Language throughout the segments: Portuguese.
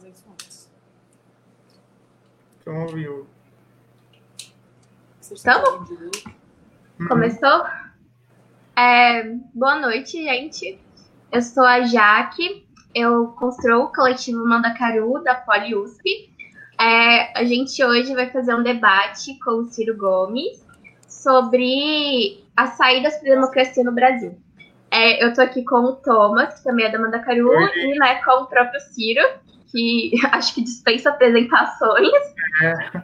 fazer isso antes. Então, ouviu. Estamos? Começou? É, boa noite, gente. Eu sou a Jaque, eu construo o coletivo Mandacaru da PoliUSP. É, a gente hoje vai fazer um debate com o Ciro Gomes sobre as saídas para a democracia no Brasil. É, eu tô aqui com o Thomas, que também é da Mandacaru, Oi. e né, com o próprio Ciro, que acho que dispensa apresentações. É,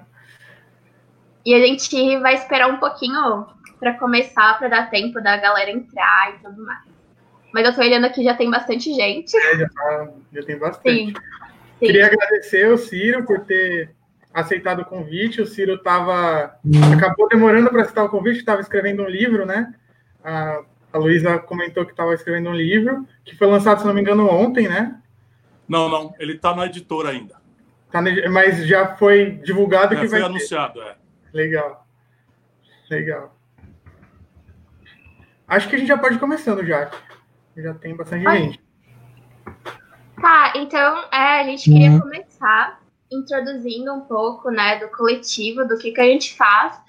E a gente vai esperar um pouquinho para começar, para dar tempo da galera entrar e tudo mais. Mas eu tô olhando aqui, já tem bastante gente. já, tá- já tem bastante. Sim. Sim. Queria agradecer o Ciro por ter aceitado o convite. O Ciro tava, acabou demorando para aceitar o convite, estava escrevendo um livro, né? A, a Luísa comentou que estava escrevendo um livro, que foi lançado, se não me engano, ontem, né? Não, não, ele tá na editora ainda. Tá ne- mas já foi divulgado É, que foi vai ter. anunciado, é. Legal. Legal. Acho que a gente já pode ir começando já. Já tem bastante gente. Tá, então é, a gente queria começar introduzindo um pouco né, do coletivo, do que, que a gente faz.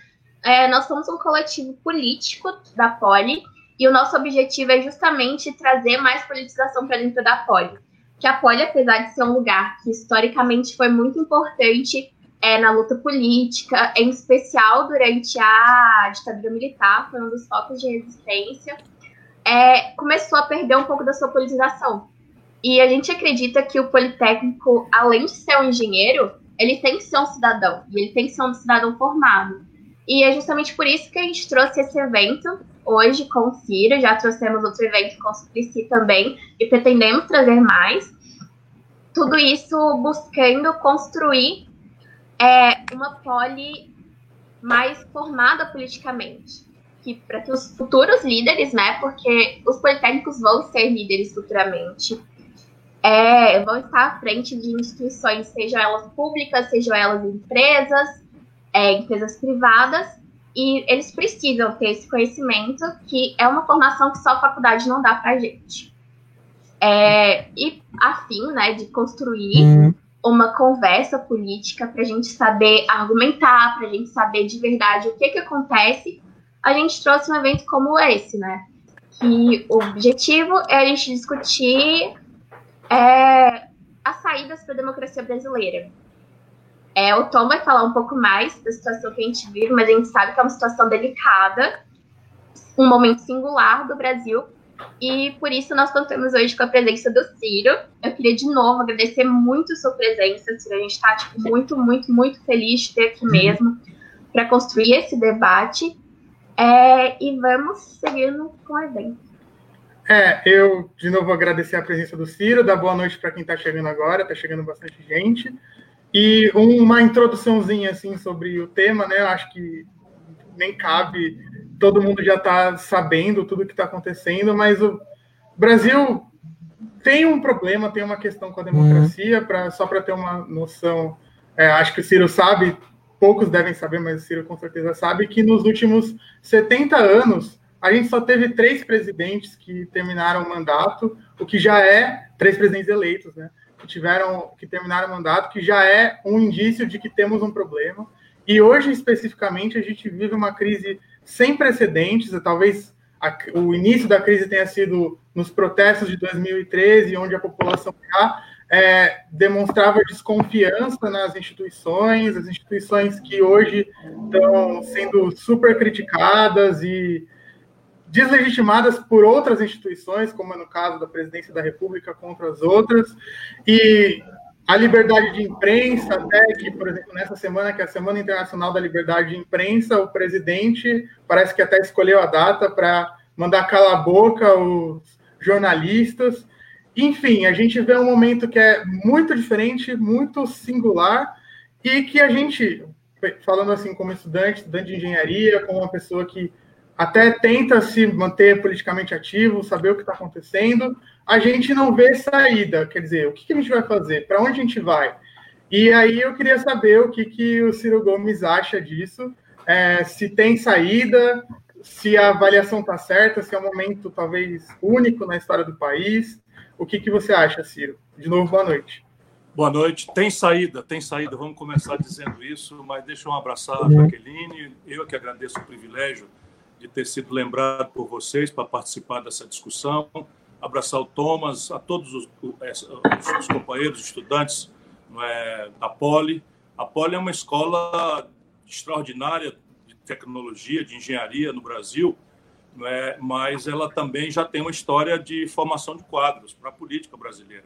É, nós somos um coletivo político da Poli e o nosso objetivo é justamente trazer mais politização para dentro da Poli. Que a Poli, apesar de ser um lugar que historicamente foi muito importante é, na luta política, em especial durante a ditadura militar, foi um dos focos de resistência, é, começou a perder um pouco da sua politização. E a gente acredita que o Politécnico, além de ser um engenheiro, ele tem que ser um cidadão. E ele tem que ser um cidadão formado. E é justamente por isso que a gente trouxe esse evento hoje com o Ciro. Já trouxemos outro evento com o Suplicy também. E pretendemos trazer mais. Tudo isso buscando construir é, uma poli mais formada politicamente. Que, para que os futuros líderes, né? Porque os politécnicos vão ser líderes futuramente é, vão estar à frente de instituições, sejam elas públicas, sejam elas empresas, é, empresas privadas, e eles precisam ter esse conhecimento, que é uma formação que só a faculdade não dá pra gente. É, e a fim né, de construir uma conversa política para a gente saber argumentar, para a gente saber de verdade o que, que acontece, a gente trouxe um evento como esse, né? Que o objetivo é a gente discutir é, as saídas para a democracia brasileira. É, o Tom vai falar um pouco mais da situação que a gente vive, mas a gente sabe que é uma situação delicada, um momento singular do Brasil, e por isso nós contamos hoje com a presença do Ciro. Eu queria de novo agradecer muito sua presença, Ciro. A gente está tipo, muito, muito, muito feliz de ter aqui mesmo para construir esse debate. É, e vamos seguindo com o evento. É, eu de novo agradecer a presença do Ciro, dar boa noite para quem está chegando agora, está chegando bastante gente. E uma introduçãozinha assim sobre o tema, né? Acho que nem cabe, todo mundo já está sabendo tudo que está acontecendo, mas o Brasil tem um problema, tem uma questão com a democracia, pra, só para ter uma noção, é, acho que o Ciro sabe, poucos devem saber, mas o Ciro com certeza sabe, que nos últimos 70 anos a gente só teve três presidentes que terminaram o mandato, o que já é três presidentes eleitos, né? Que tiveram, que terminaram o mandato, que já é um indício de que temos um problema. E hoje, especificamente, a gente vive uma crise sem precedentes. Talvez a, o início da crise tenha sido nos protestos de 2013, onde a população já é, demonstrava desconfiança nas instituições, as instituições que hoje estão sendo super criticadas e deslegitimadas por outras instituições, como é no caso da presidência da República contra as outras, e a liberdade de imprensa, até que, por exemplo, nessa semana, que é a Semana Internacional da Liberdade de Imprensa, o presidente parece que até escolheu a data para mandar calar a boca os jornalistas. Enfim, a gente vê um momento que é muito diferente, muito singular, e que a gente, falando assim como estudante, estudante de engenharia, como uma pessoa que até tenta se manter politicamente ativo, saber o que está acontecendo, a gente não vê saída. Quer dizer, o que, que a gente vai fazer? Para onde a gente vai? E aí eu queria saber o que, que o Ciro Gomes acha disso, é, se tem saída, se a avaliação está certa, se é um momento talvez único na história do país. O que, que você acha, Ciro? De novo, boa noite. Boa noite. Tem saída, tem saída. Vamos começar dizendo isso, mas deixa eu abraçar a Jaqueline. Eu que agradeço o privilégio de ter sido lembrado por vocês para participar dessa discussão. Abraçar o Thomas, a todos os, os, os companheiros, estudantes é, da Poli. A Poli é uma escola extraordinária de tecnologia, de engenharia no Brasil, é, mas ela também já tem uma história de formação de quadros para a política brasileira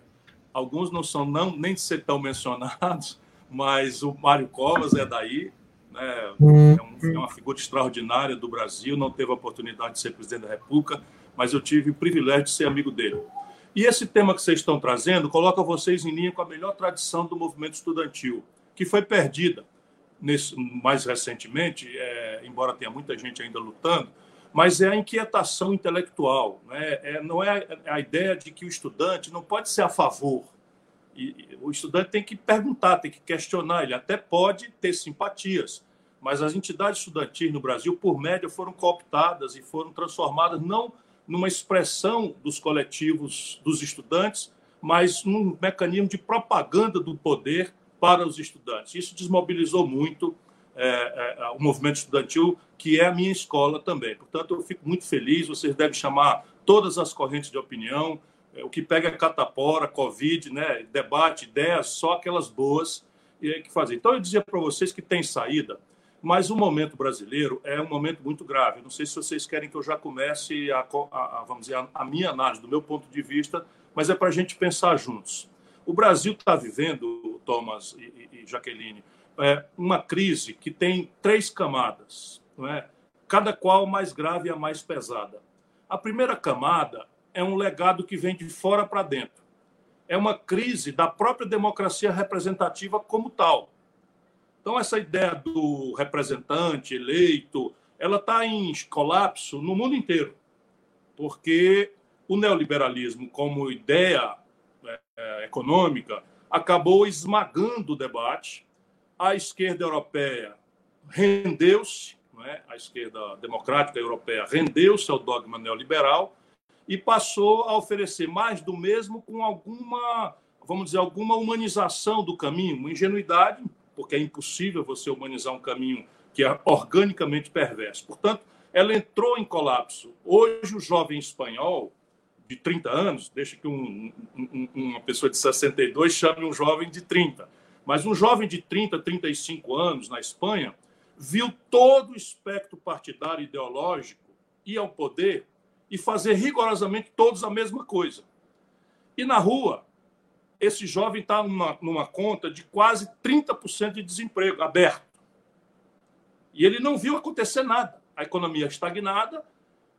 alguns não são não, nem de ser tão mencionados, mas o Mário Covas é daí, né? Hum. é, um, é, uma figura extraordinária do Brasil, não teve a oportunidade de ser presidente da República, mas eu tive o privilégio de ser amigo dele. E esse tema que vocês estão trazendo coloca vocês em linha com a melhor tradição do movimento estudantil, que foi perdida nesse, mais recentemente, é, embora tenha muita gente ainda lutando, mas é a inquietação intelectual. Né? É, não é a ideia de que o estudante não pode ser a favor. E, o estudante tem que perguntar, tem que questionar. Ele até pode ter simpatias, mas as entidades estudantis no Brasil, por média, foram cooptadas e foram transformadas não numa expressão dos coletivos dos estudantes, mas num mecanismo de propaganda do poder para os estudantes. Isso desmobilizou muito é, é, o movimento estudantil, que é a minha escola também. Portanto, eu fico muito feliz. Vocês devem chamar todas as correntes de opinião. É, o que pega é catapora, Covid, né, debate, ideias, só aquelas boas e é que fazer. Então, eu dizia para vocês que tem saída, mas o momento brasileiro é um momento muito grave. Não sei se vocês querem que eu já comece a, a, a vamos dizer, a, a minha análise do meu ponto de vista, mas é para a gente pensar juntos. O Brasil está vivendo, Thomas e, e Jaqueline, é, uma crise que tem três camadas, não é? cada qual mais grave e a mais pesada. A primeira camada é um legado que vem de fora para dentro. É uma crise da própria democracia representativa como tal. Então, essa ideia do representante eleito, ela está em colapso no mundo inteiro, porque o neoliberalismo, como ideia é, econômica, acabou esmagando o debate a esquerda europeia rendeu-se, é? a esquerda democrática europeia rendeu-se ao dogma neoliberal e passou a oferecer mais do mesmo com alguma, vamos dizer, alguma humanização do caminho, uma ingenuidade, porque é impossível você humanizar um caminho que é organicamente perverso. Portanto, ela entrou em colapso. Hoje, o jovem espanhol de 30 anos, deixa que um, um, uma pessoa de 62 chame um jovem de 30 mas um jovem de 30, 35 anos na Espanha viu todo o espectro partidário ideológico ir ao poder e fazer rigorosamente todos a mesma coisa. E na rua, esse jovem está numa, numa conta de quase 30% de desemprego aberto. E ele não viu acontecer nada. A economia estagnada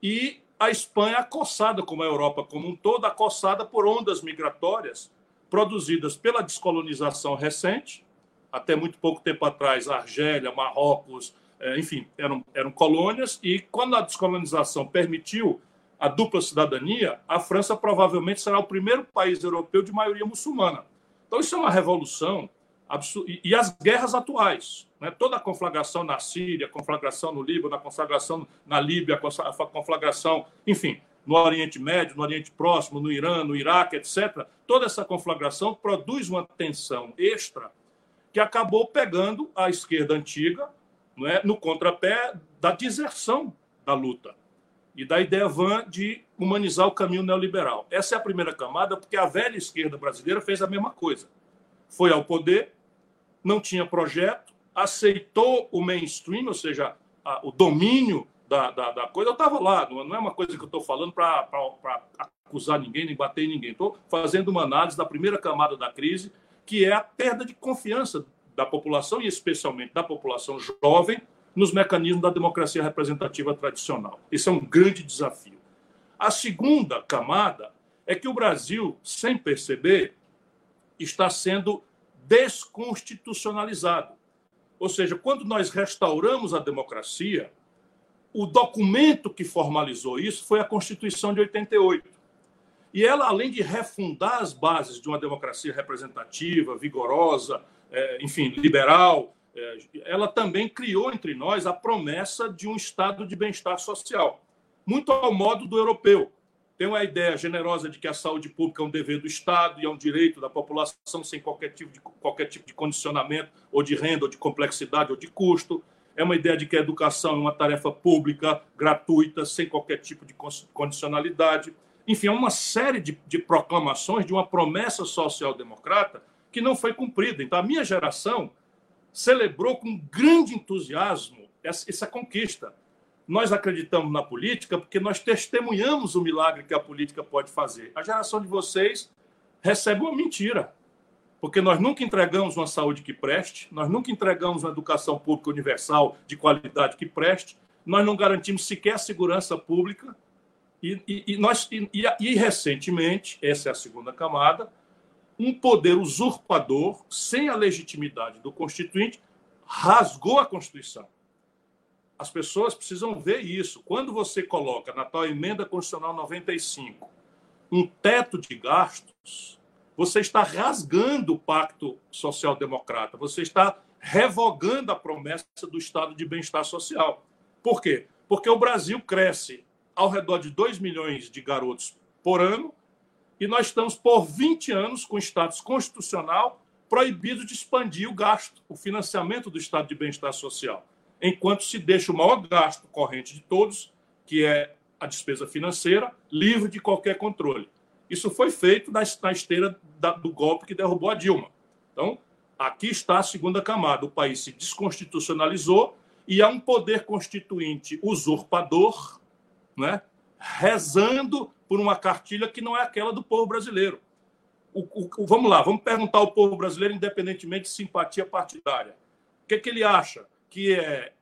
e a Espanha acossada, como a Europa como um todo, acossada por ondas migratórias produzidas pela descolonização recente, até muito pouco tempo atrás, Argélia, Marrocos, é, enfim, eram, eram colônias, e quando a descolonização permitiu a dupla cidadania, a França provavelmente será o primeiro país europeu de maioria muçulmana. Então, isso é uma revolução. E as guerras atuais, né? toda a conflagração na Síria, conflagração no Líbano, a conflagração na Líbia, a conflagração, enfim, no Oriente Médio, no Oriente Próximo, no Irã, no Iraque, etc., toda essa conflagração produz uma tensão extra que acabou pegando a esquerda antiga é, no contrapé da deserção da luta e da ideia vã de humanizar o caminho neoliberal. Essa é a primeira camada, porque a velha esquerda brasileira fez a mesma coisa. Foi ao poder, não tinha projeto, aceitou o mainstream, ou seja, a, o domínio da, da, da coisa, eu estava lá, não é uma coisa que eu estou falando para acusar ninguém, nem bater ninguém. Estou fazendo uma análise da primeira camada da crise, que é a perda de confiança da população, e especialmente da população jovem, nos mecanismos da democracia representativa tradicional. Esse é um grande desafio. A segunda camada é que o Brasil, sem perceber, está sendo desconstitucionalizado. Ou seja, quando nós restauramos a democracia, o documento que formalizou isso foi a Constituição de 88. E ela, além de refundar as bases de uma democracia representativa, vigorosa, é, enfim, liberal, ela também criou entre nós a promessa de um estado de bem-estar social, muito ao modo do europeu. tem uma ideia generosa de que a saúde pública é um dever do Estado e é um direito da população sem qualquer tipo de, qualquer tipo de condicionamento, ou de renda, ou de complexidade, ou de custo. É uma ideia de que a educação é uma tarefa pública, gratuita, sem qualquer tipo de condicionalidade. Enfim, é uma série de, de proclamações de uma promessa social-democrata que não foi cumprida. Então, a minha geração celebrou com grande entusiasmo essa, essa conquista nós acreditamos na política porque nós testemunhamos o milagre que a política pode fazer. A geração de vocês recebe uma mentira, porque nós nunca entregamos uma saúde que preste, nós nunca entregamos uma educação pública universal de qualidade que preste, nós não garantimos sequer segurança pública e, e, e nós e, e recentemente essa é a segunda camada um poder usurpador sem a legitimidade do constituinte rasgou a constituição as pessoas precisam ver isso. Quando você coloca na tal emenda constitucional 95 um teto de gastos, você está rasgando o pacto social-democrata, você está revogando a promessa do estado de bem-estar social. Por quê? Porque o Brasil cresce ao redor de 2 milhões de garotos por ano e nós estamos por 20 anos com status constitucional proibido de expandir o gasto, o financiamento do estado de bem-estar social enquanto se deixa o maior gasto corrente de todos, que é a despesa financeira, livre de qualquer controle. Isso foi feito na, esteira do golpe que derrubou a Dilma. Então, aqui está a segunda camada. O país se desconstitucionalizou e há um poder constituinte usurpador, né, rezando por uma cartilha que não é aquela do povo brasileiro. O, o, vamos lá, vamos perguntar ao povo brasileiro, independentemente de simpatia partidária. O que, é que ele acha? que é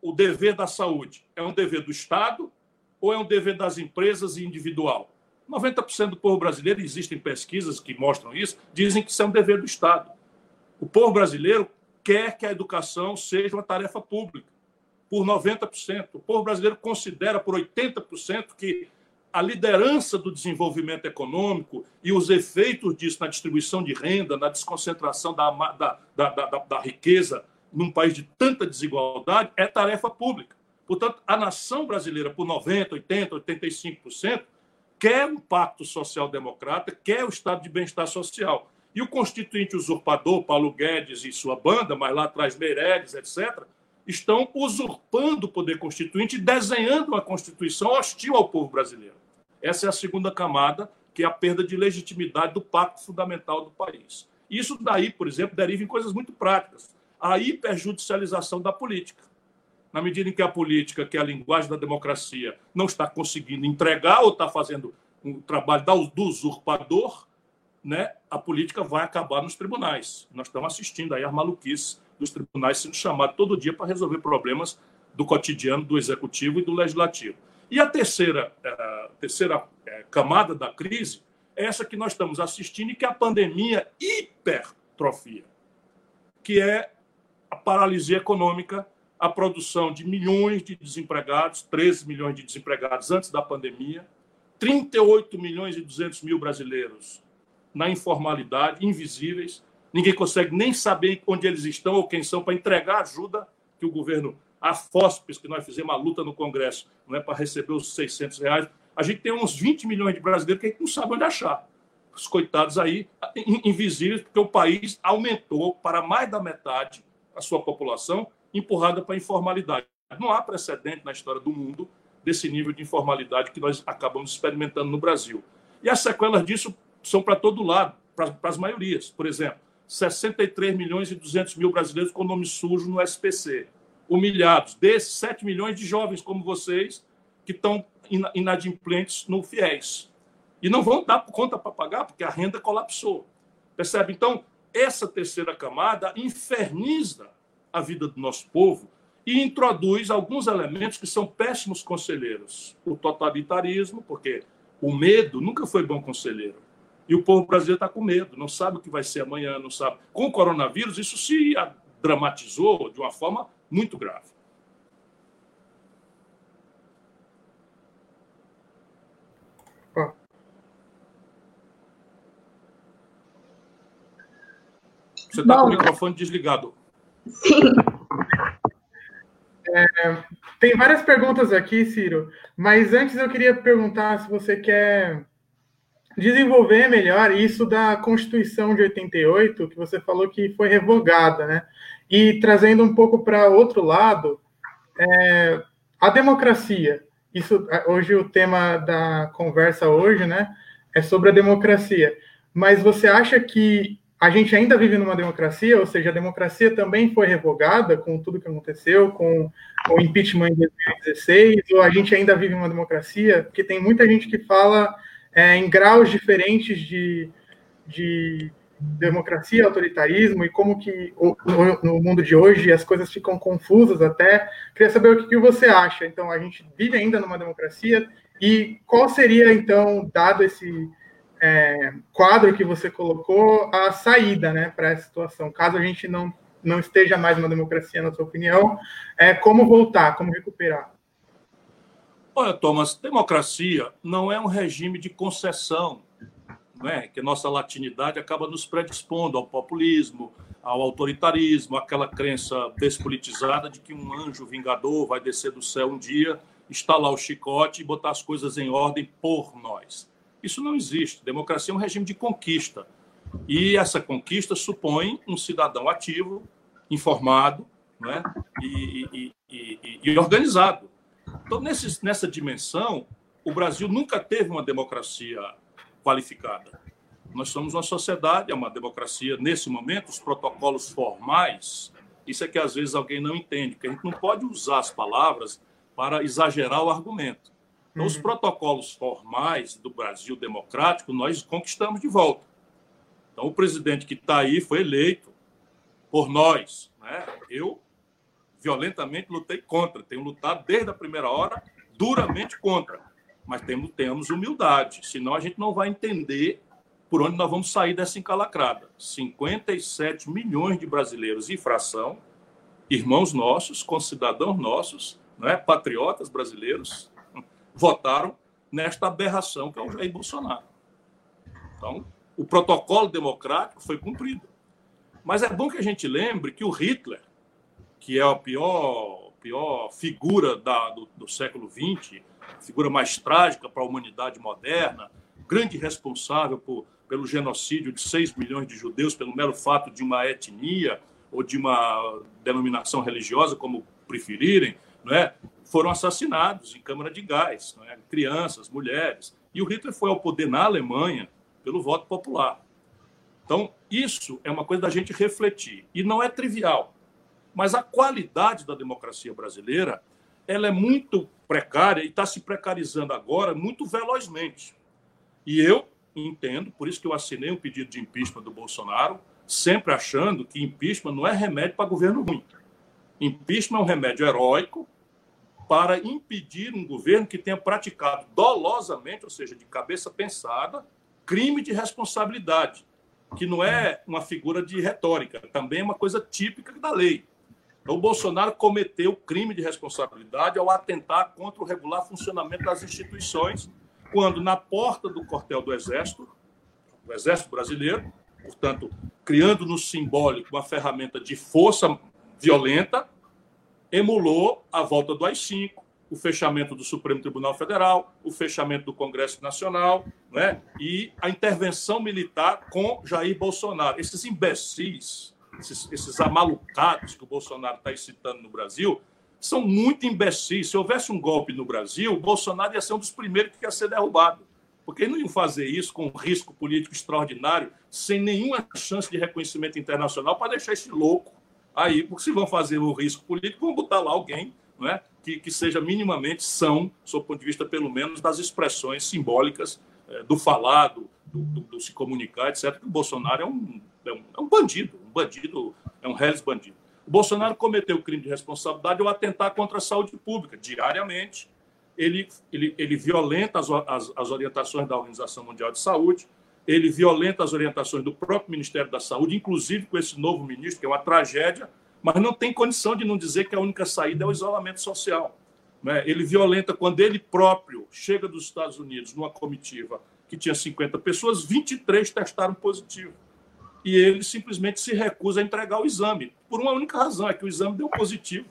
o dever da saúde é um dever do Estado ou é um dever das empresas e individual? 90% do povo brasileiro, existem pesquisas que mostram isso, dizem que isso é um dever do Estado. O povo brasileiro quer que a educação seja uma tarefa pública, por 90%. O povo brasileiro considera por 80% que a liderança do desenvolvimento econômico e os efeitos disso na distribuição de renda, na desconcentração da, da, da, da, riqueza num país de tanta desigualdade, é tarefa pública. Portanto, a nação brasileira, por 90%, 80%, 85%, quer um pacto social-democrata, quer o estado de bem-estar social. E o constituinte usurpador, Paulo Guedes e sua banda, mas lá atrás Meirelles, etc., estão usurpando o poder constituinte e desenhando uma Constituição hostil ao povo brasileiro. Essa é a segunda camada, que é a perda de legitimidade do pacto fundamental do país. Isso daí, por exemplo, deriva em coisas muito práticas a hiperjudicialização da política. Na medida em que a política, que é a linguagem da democracia, não está conseguindo entregar ou está fazendo um trabalho do usurpador, né, a política vai acabar nos tribunais. Nós estamos assistindo aí as maluquices dos tribunais sendo chamados todo dia para resolver problemas do cotidiano do executivo e do legislativo. E a terceira, a eh, terceira eh, camada da crise é essa que nós estamos assistindo e que é a pandemia hipertrofia, que é a paralisia econômica, a produção de milhões de desempregados, 13 milhões de desempregados antes da pandemia, 38 milhões e 200 mil brasileiros na informalidade, invisíveis. Ninguém consegue nem saber onde eles estão ou quem são para entregar ajuda que o governo, a FOSPES, que nós fizemos uma luta no Congresso, não é para receber os 600 reais. A gente tem uns 20 milhões de brasileiros que a gente não sabe onde achar. Os coitados aí, invisíveis, porque o país aumentou para mais da metade a sua população empurrada para a informalidade. Não há precedente na história do mundo desse nível de informalidade que nós acabamos experimentando no Brasil. E as sequelas disso são para todo lado, para, para as maiorias. Por exemplo, 63 milhões e 200 mil brasileiros com nome sujo no SPC. Humilhados. Desses, 7 milhões de jovens como vocês que estão inadimplentes no FIES. E não vão dar conta para pagar porque a renda colapsou. Percebe? Então, essa terceira camada inferniza a vida do nosso povo e introduz alguns elementos que são péssimos conselheiros. O totalitarismo, porque o medo nunca foi bom conselheiro. E o povo brasileiro está com medo, não sabe o que vai ser amanhã, não sabe. Com o coronavírus, isso se dramatizou de uma forma muito grave. Você está com o microfone desligado. Sim. É, Tem várias perguntas aqui, Ciro, mas antes eu queria perguntar se você quer desenvolver melhor isso da Constituição de 88, que você falou que foi revogada, né? E trazendo um pouco para outro lado, é, a democracia. Isso hoje o tema da conversa hoje, né, é sobre a democracia. Mas você acha que a gente ainda vive numa democracia, ou seja, a democracia também foi revogada com tudo que aconteceu, com, com o impeachment em 2016, ou a gente ainda vive numa democracia? Porque tem muita gente que fala é, em graus diferentes de, de democracia, autoritarismo e como que no mundo de hoje as coisas ficam confusas até. Queria saber o que você acha. Então, a gente vive ainda numa democracia e qual seria, então, dado esse é, quadro que você colocou, a saída né, para essa situação? Caso a gente não, não esteja mais numa democracia, na sua opinião, é, como voltar, como recuperar? Olha, Thomas, democracia não é um regime de concessão, não é? que nossa latinidade acaba nos predispondo ao populismo, ao autoritarismo, aquela crença despolitizada de que um anjo vingador vai descer do céu um dia, instalar o chicote e botar as coisas em ordem por nós. Isso não existe. Democracia é um regime de conquista. E essa conquista supõe um cidadão ativo, informado né? e, e, e, e organizado. Então, nesse, nessa dimensão, o Brasil nunca teve uma democracia qualificada. Nós somos uma sociedade, é uma democracia. Nesse momento, os protocolos formais, isso é que às vezes alguém não entende, porque a gente não pode usar as palavras para exagerar o argumento. Então, os uhum. protocolos formais do Brasil democrático, nós conquistamos de volta. Então, o presidente que está aí foi eleito por nós. Né? Eu violentamente lutei contra. Tenho lutado desde a primeira hora duramente contra. Mas temos, temos humildade, senão a gente não vai entender por onde nós vamos sair dessa encalacrada. 57 milhões de brasileiros em fração, irmãos nossos, concidadãos nossos, é, patriotas brasileiros, votaram nesta aberração que é o Jair Bolsonaro. Então, o protocolo democrático foi cumprido. Mas é bom que a gente lembre que o Hitler, que é a pior, pior figura da, do, do século XX, figura mais trágica para a humanidade moderna, grande responsável por, pelo genocídio de 6 milhões de judeus pelo mero fato de uma etnia ou de uma denominação religiosa, como preferirem, não é? foram assassinados em câmara de gás, é? crianças, mulheres. E o Hitler foi ao poder na Alemanha pelo voto popular. Então, isso é uma coisa da gente refletir. E não é trivial. Mas a qualidade da democracia brasileira ela é muito precária e está se precarizando agora muito velozmente. E eu entendo, por isso que eu assinei um pedido de impeachment do Bolsonaro, sempre achando que impeachment não é remédio para governo ruim. Impeachment é um remédio heróico para impedir um governo que tenha praticado dolosamente, ou seja, de cabeça pensada, crime de responsabilidade, que não é uma figura de retórica, também é uma coisa típica da lei. Então, o Bolsonaro cometeu crime de responsabilidade ao atentar contra o regular funcionamento das instituições, quando na porta do quartel do Exército, do Exército Brasileiro, portanto, criando no simbólico uma ferramenta de força violenta, emulou a volta do AI-5, o fechamento do Supremo Tribunal Federal, o fechamento do Congresso Nacional, né? e a intervenção militar com Jair Bolsonaro. Esses imbecis esses, esses amalucados que o Bolsonaro está excitando no Brasil, são muito imbecis. Se houvesse um golpe no Brasil, o Bolsonaro ia ser um dos primeiros que ia ser derrubado. Porque ele não ia fazer isso com um risco político extraordinário, sem nenhuma chance de reconhecimento internacional, para deixar esse louco aí. Porque se vão fazer o risco político, vão botar lá alguém não é? que, que seja minimamente são, sob o ponto de vista, pelo menos, das expressões simbólicas é, do falado, do, do, do, se comunicar, etc. Que o Bolsonaro é um, é um, é um bandido, bandido, é um reles bandido. O Bolsonaro cometeu crime de responsabilidade ao atentar contra a saúde pública diariamente. Ele, ele, ele violenta as, as, as orientações da Organização Mundial de Saúde, ele violenta as orientações do próprio Ministério da Saúde, inclusive com esse novo ministro, que é uma tragédia, mas não tem condição de não dizer que a única saída é o isolamento social. Né? Ele violenta quando ele próprio chega dos Estados Unidos numa comitiva que tinha 50 pessoas, 23 testaram positivo e ele simplesmente se recusa a entregar o exame, por uma única razão, é que o exame deu positivo.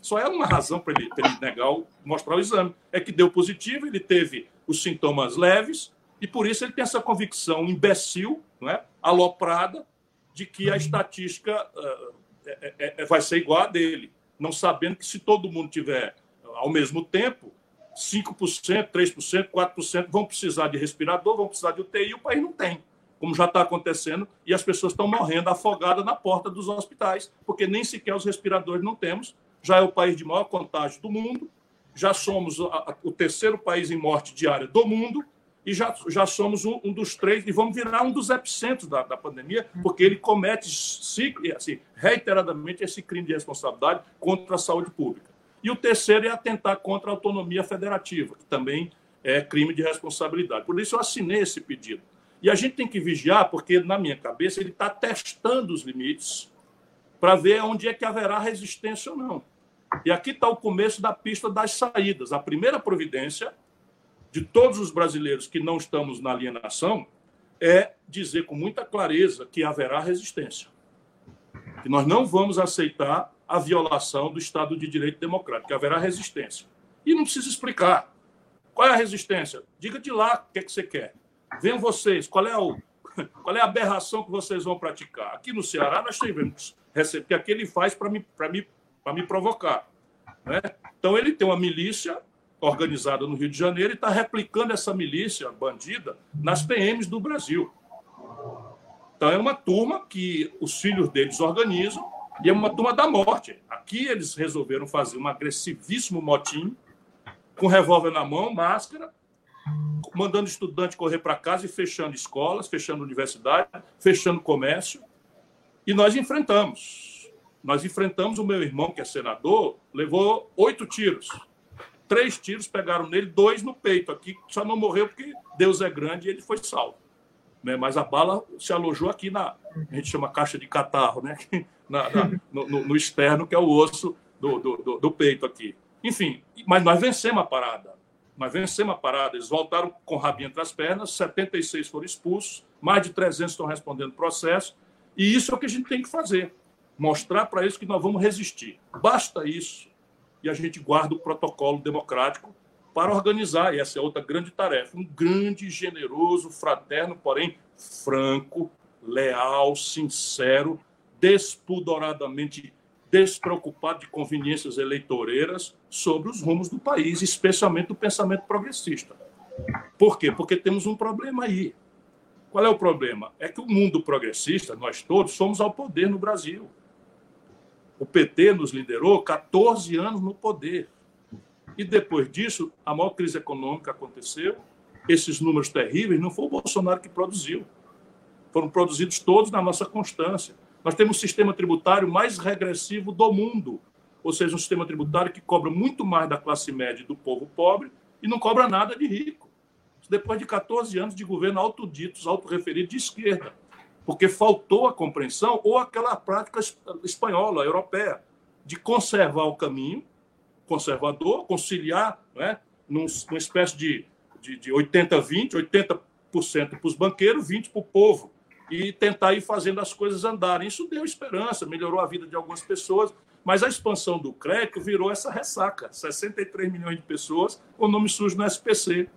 Só é uma razão para ele, ele negar, o, mostrar o exame. É que deu positivo, ele teve os sintomas leves, e por isso ele tem essa convicção imbecil, não é? aloprada, de que a estatística uh, é, é, vai ser igual a dele, não sabendo que se todo mundo tiver ao mesmo tempo, 5%, 3%, 4% vão precisar de respirador, vão precisar de UTI, o país não tem, como já está acontecendo, e as pessoas estão morrendo afogadas na porta dos hospitais, porque nem sequer os respiradores não temos. Já é o país de maior contágio do mundo, já somos o terceiro país em morte diária do mundo, e já, já somos um, um, dos três, e vamos virar um dos epicentros da, da pandemia, porque ele comete assim, reiteradamente esse crime de responsabilidade contra a saúde pública. E o terceiro é atentar contra a autonomia federativa, que também é crime de responsabilidade. Por isso eu assinei esse pedido. E a gente tem que vigiar, porque, na minha cabeça, ele está testando os limites para ver onde é que haverá resistência ou não. E aqui está o começo da pista das saídas. A primeira providência de todos os brasileiros que não estamos na alienação é dizer com muita clareza que haverá resistência. Que nós não vamos aceitar a violação do Estado de Direito Democrático, que haverá resistência. E não precisa explicar. Qual é a resistência? Diga de lá o que, é que você quer. Venham vocês, qual é, o, qual é a aberração que vocês vão praticar? Aqui no Ceará nós tivemos, que aqui ele faz para me, me, me provocar. Né? Então ele tem uma milícia organizada no Rio de Janeiro e está replicando essa milícia bandida nas PMs do Brasil. Então é uma turma que os filhos deles organizam e é uma turma da morte. Aqui eles resolveram fazer um agressivíssimo motim, com revólver na mão, máscara, mandando estudante correr para casa e fechando escolas, fechando universidade, fechando comércio. E nós enfrentamos. Nós enfrentamos o meu irmão, que é senador, levou oito tiros. Três tiros pegaram nele, dois no peito. Aqui só não morreu porque Deus é grande e ele foi salvo. Né? Mas a bala se alojou aqui na, a gente chama caixa de catarro, né? na, na, no, no, externo, que é o osso do, do, do, peito aqui. Enfim, mas nós vencemos a parada. Nós vencemos a parada. Eles voltaram com o rabinho entre as pernas, 76 foram expulsos, mais de 300 estão respondendo processo. E isso é o que a gente tem que fazer. Mostrar para eles que nós vamos resistir. Basta isso. E a gente guarda o protocolo democrático para organizar, e essa é outra grande tarefa, um grande, generoso, fraterno, porém franco, leal, sincero despudoradamente despreocupado de conveniências eleitoreiras sobre os rumos do país, especialmente do pensamento progressista. Por quê? Porque temos um problema aí. Qual é o problema? É que o mundo progressista, nós todos, somos ao poder no Brasil. O PT nos liderou 14 anos no poder. E depois disso, a maior crise econômica aconteceu. Esses números terríveis não foi o Bolsonaro que produziu. Foram produzidos todos na nossa constância. Nós temos o sistema tributário mais regressivo do mundo, ou seja, um sistema tributário que cobra muito mais da classe média e do povo pobre e não cobra nada de rico. Depois de 14 anos de governo autoditos, autorreferido de esquerda, porque faltou a compreensão ou aquela prática espanhola, europeia, de conservar o caminho conservador, conciliar, né, num, numa espécie de, de, de 80-20, 80%, 80 para os banqueiros, 20% para o povo e tentar ir fazendo as coisas andarem. Isso deu esperança, melhorou a vida de algumas pessoas, mas a expansão do crédito virou essa ressaca: 63 milhões de pessoas com nome sujo no SPC.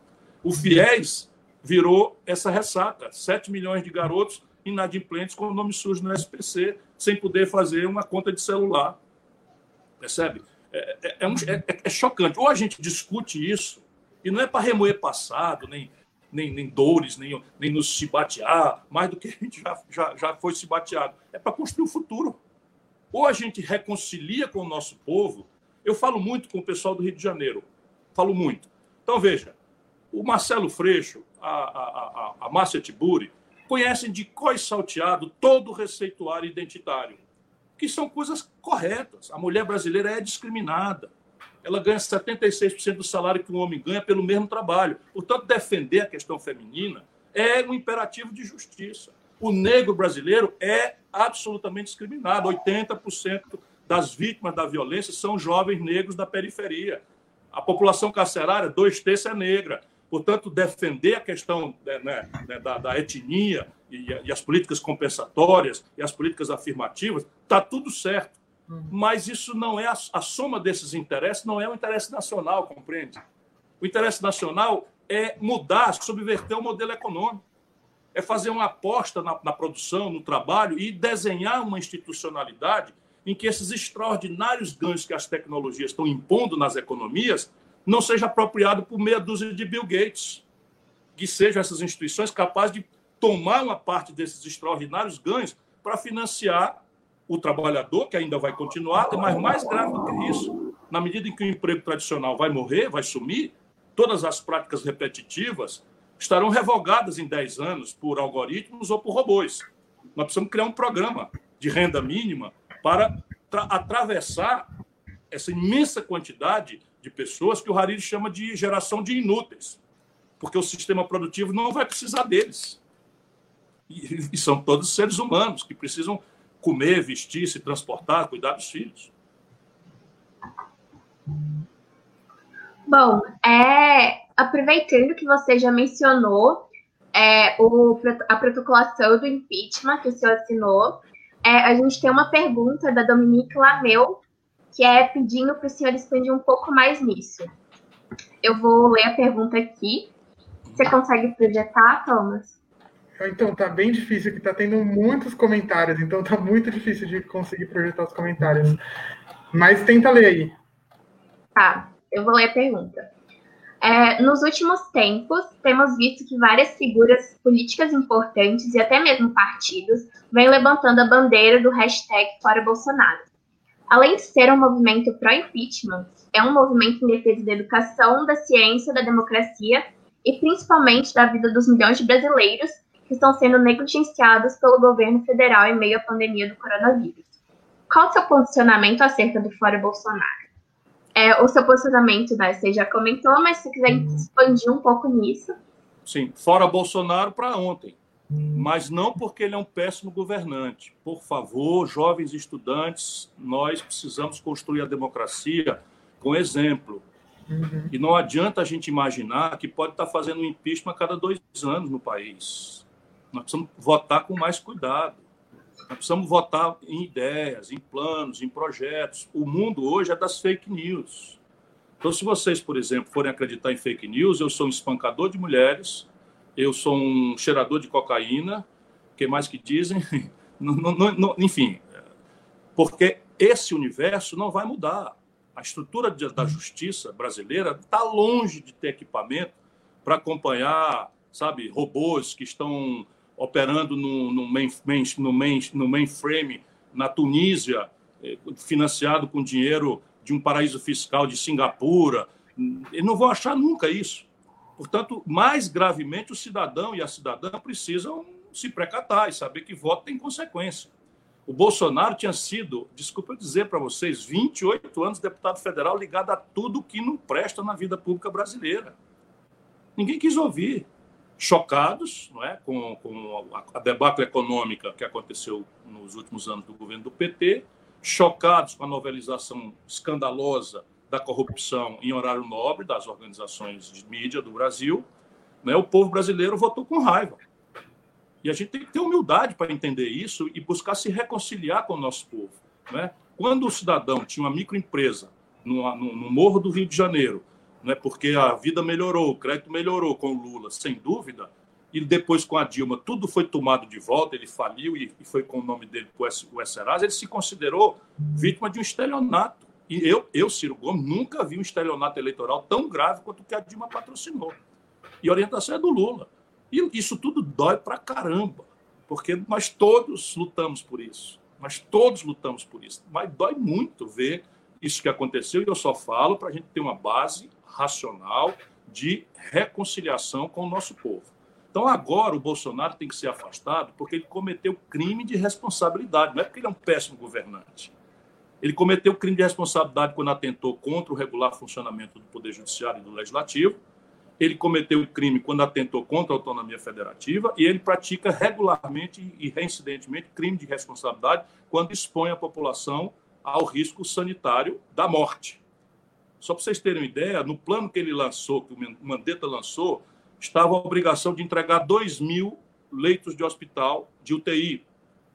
O FIES virou essa ressaca: 7 milhões de garotos inadimplentes com nome sujo no SPC, sem poder fazer uma conta de celular. Percebe? É, é, é, um, é, é chocante. Ou a gente discute isso, e não é para remoer passado, nem nem, nem dores, nem, nem nos chibatear, mais do que a gente já, já, já foi chibateado. É para construir o futuro. Ou a gente reconcilia com o nosso povo. Eu falo muito com o pessoal do Rio de Janeiro. Falo muito. Então, veja, o Marcelo Freixo, a, a, a, a Márcia Tiburi, conhecem de cós salteado todo o receituário identitário, que são coisas corretas. A mulher brasileira é discriminada ela ganha 76% do salário que um homem ganha pelo mesmo trabalho. Portanto, defender a questão feminina é um imperativo de justiça. O negro brasileiro é absolutamente discriminado. 80% das vítimas da violência são jovens negros da periferia. A população carcerária, dois terços é negra. Portanto, defender a questão né, né, né da, da, etnia e, e, as políticas compensatórias e as políticas afirmativas, está tudo certo. Uhum. Mas isso não é a, a soma desses interesses, não é o interesse nacional, compreende? O interesse nacional é mudar, subverter o modelo econômico, é fazer uma aposta na, na produção, no trabalho e desenhar uma institucionalidade em que esses extraordinários ganhos que as tecnologias estão impondo nas economias não seja apropriado por meia dúzia de Bill Gates, que sejam essas instituições capazes de tomar uma parte desses extraordinários ganhos para financiar o trabalhador, que ainda vai continuar, mas mais grave do que isso, na medida em que o emprego tradicional vai morrer, vai sumir, todas as práticas repetitivas estarão revogadas em 10 anos por algoritmos ou por robôs. Nós precisamos criar um programa de renda mínima para atravessar essa imensa quantidade de pessoas que o Hariri chama de geração de inúteis, porque o sistema produtivo não vai precisar deles. E, e são todos seres humanos que precisam comer, vestir, se transportar, cuidar dos filhos. Bom, é, aproveitando que você já mencionou é, o, a protocolação do impeachment que o senhor assinou, é, a gente tem uma pergunta da Dominique Lameu, que é pedindo para o senhor expandir um pouco mais nisso. Eu vou ler a pergunta aqui. Você consegue projetar, Thomas? Então, tá bem difícil, que tá tendo muitos comentários, então tá muito difícil de conseguir projetar os comentários. Mas tenta ler aí. Tá, eu vou ler a pergunta. É, nos últimos tempos, temos visto que várias figuras políticas importantes e até mesmo partidos vêm levantando a bandeira do hashtag Fora Bolsonaro. Além de ser um movimento pró-impeachment, é um movimento em defesa da educação, da ciência, da democracia e principalmente da vida dos milhões de brasileiros que estão sendo negligenciados pelo governo federal em meio à pandemia do coronavírus. Qual o seu posicionamento acerca do Fora Bolsonaro? É, o seu posicionamento, né, você já comentou, mas se quiser uhum. expandir um pouco nisso. Sim, fora Bolsonaro para ontem. Mas não porque ele é um péssimo governante. Por favor, jovens estudantes, nós precisamos construir a democracia com exemplo. Uhum. E não adianta a gente imaginar que pode estar fazendo um impeachment a cada dois anos no país. Nós precisamos votar com mais cuidado. Nós precisamos votar em ideias, em planos, em projetos. O mundo hoje é das fake news. Então, se vocês, por exemplo, forem acreditar em fake news, eu sou um espancador de mulheres, eu sou um cheirador de cocaína, que mais que dizem? Não, não, não, enfim, porque esse universo não vai mudar. A estrutura da justiça brasileira está longe de ter equipamento para acompanhar, sabe, robôs que estão operando no, no, main, no, main, no mainframe na Tunísia, eh, financiado com dinheiro de um paraíso fiscal de Singapura. Eles não vão achar nunca isso. Portanto, mais gravemente, o cidadão e a cidadã precisam se precatar e saber que voto tem consequência. O Bolsonaro tinha sido, desculpa eu dizer para vocês, 28 anos deputado federal ligado a tudo que não presta na vida pública brasileira. Ninguém quis ouvir chocados não é, com, com a, debacle econômica que aconteceu nos últimos anos do governo do PT, chocados com a novelização escandalosa da corrupção em horário nobre das organizações de mídia do Brasil, né, o povo brasileiro votou com raiva. E a gente tem que ter humildade para entender isso e buscar se reconciliar com o nosso povo. Né? Quando o cidadão tinha uma microempresa no, no, no Morro do Rio de Janeiro, né, porque a vida melhorou, o crédito melhorou com o Lula, sem dúvida, e depois com a Dilma tudo foi tomado de volta, ele faliu e, foi com o nome dele para o Serasa, ele se considerou vítima de um estelionato. E eu, eu, Ciro Gomes, nunca vi um estelionato eleitoral tão grave quanto o que a Dilma patrocinou. E a orientação é do Lula. E isso tudo dói para caramba, porque nós todos lutamos por isso. Nós todos lutamos por isso. Mas dói muito ver isso que aconteceu, e eu só falo para a gente ter uma base racional de reconciliação com o nosso povo. Então, agora o Bolsonaro tem que ser afastado porque ele cometeu crime de responsabilidade, não é porque ele é um péssimo governante. Ele cometeu crime de responsabilidade quando atentou contra o regular funcionamento do Poder Judiciário e do Legislativo. Ele cometeu crime quando atentou contra a autonomia federativa e ele pratica regularmente e reincidentemente crime de responsabilidade quando expõe a população ao risco sanitário da morte. Só para vocês terem uma ideia, no plano que ele lançou, que o Mandetta lançou, estava a obrigação de entregar 2 mil leitos de hospital de UTI.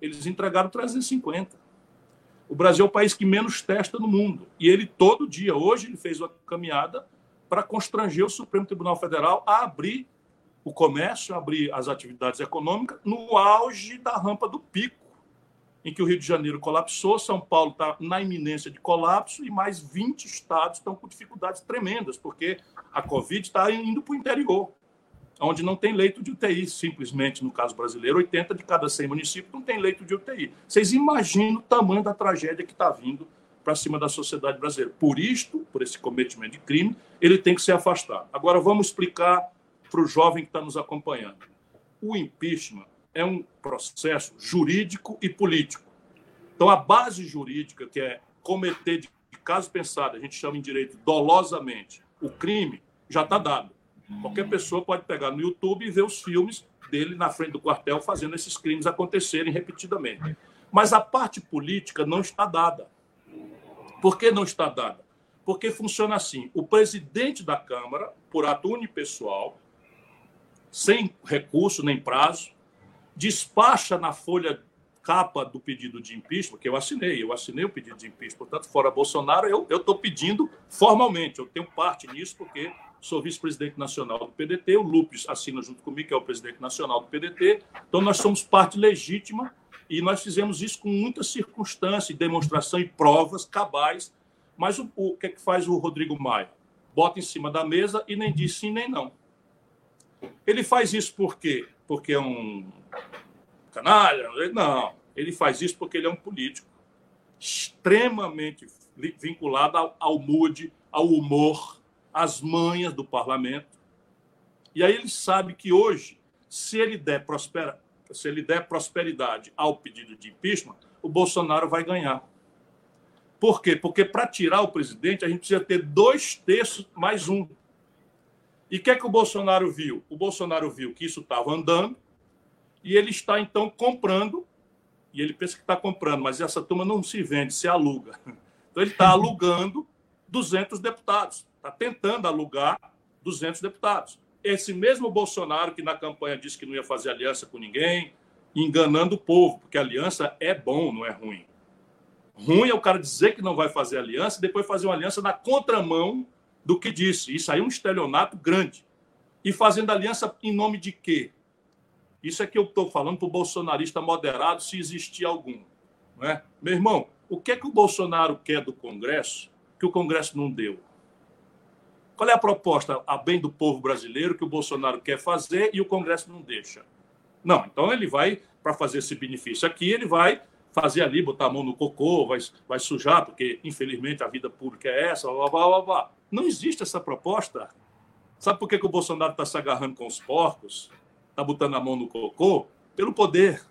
Eles entregaram 350. O Brasil é o país que menos testa no mundo. E ele, todo dia, hoje, ele fez uma caminhada para constranger o Supremo Tribunal Federal a abrir o comércio, a abrir as atividades econômicas no auge da rampa do pico, em que o Rio de Janeiro colapsou, São Paulo está na iminência de colapso e mais 20 estados estão com dificuldades tremendas, porque a Covid está indo para o interior onde não tem leito de UTI, simplesmente, no caso brasileiro, 80 de cada 100 municípios não tem leito de UTI. Vocês imaginam o tamanho da tragédia que está vindo para cima da sociedade brasileira. Por isto, por esse cometimento de crime, ele tem que ser afastado. Agora, vamos explicar para o jovem que está nos acompanhando. O impeachment é um processo jurídico e político. Então, a base jurídica, que é cometer de caso pensado, a gente chama em direito dolosamente, o crime, já está dado. Qualquer pessoa pode pegar no YouTube e ver os filmes dele na frente do quartel fazendo esses crimes acontecerem repetidamente. Mas a parte política não está dada. Por que não está dada? Porque funciona assim: o presidente da Câmara, por ato unipessoal, sem recurso nem prazo, despacha na folha capa do pedido de impeachment, que eu assinei, eu assinei o pedido de impeachment, portanto, fora Bolsonaro, eu estou pedindo formalmente, eu tenho parte nisso, porque sou vice-presidente nacional do PDT, o Lupes assina junto comigo, que é o presidente nacional do PDT. Então, nós somos parte legítima e nós fizemos isso com muita circunstância, demonstração e provas cabais. Mas o, o que é que faz o Rodrigo Maia? Bota em cima da mesa e nem diz sim nem não. Ele faz isso por quê? Porque é um canalha? Não. Ele faz isso porque ele é um político extremamente vinculado ao, ao mood, ao humor, as manhas do parlamento. E aí ele sabe que hoje, se ele der, prospera, se ele der prosperidade ao pedido de impeachment, o Bolsonaro vai ganhar. Por quê? Porque para tirar o presidente, a gente precisa ter dois terços mais um. E o que é que o Bolsonaro viu? O Bolsonaro viu que isso estava andando e ele está, então, comprando. E ele pensa que está comprando, mas essa turma não se vende, se aluga. Então, ele está alugando 200 deputados está tentando alugar 200 deputados. Esse mesmo Bolsonaro que na campanha disse que não ia fazer aliança com ninguém, enganando o povo, porque aliança é bom, não é ruim. Ruim é o cara dizer que não vai fazer aliança e depois fazer uma aliança na contramão do que disse. Isso aí é um estelionato grande. E fazendo aliança em nome de quê? Isso é que eu estou falando para o bolsonarista moderado, se existir algum. Não é? Meu irmão, o que é que o Bolsonaro quer do Congresso que o Congresso não deu? Qual é a proposta a bem do povo brasileiro que o Bolsonaro quer fazer e o Congresso não deixa? Não, então ele vai, para fazer esse benefício aqui, ele vai fazer ali, botar a mão no cocô, vai, vai sujar, porque infelizmente a vida pública é essa, blá, blá, blá, blá. Não existe essa proposta. Sabe por que, que o Bolsonaro está se agarrando com os porcos? Está botando a mão no cocô? Pelo poder.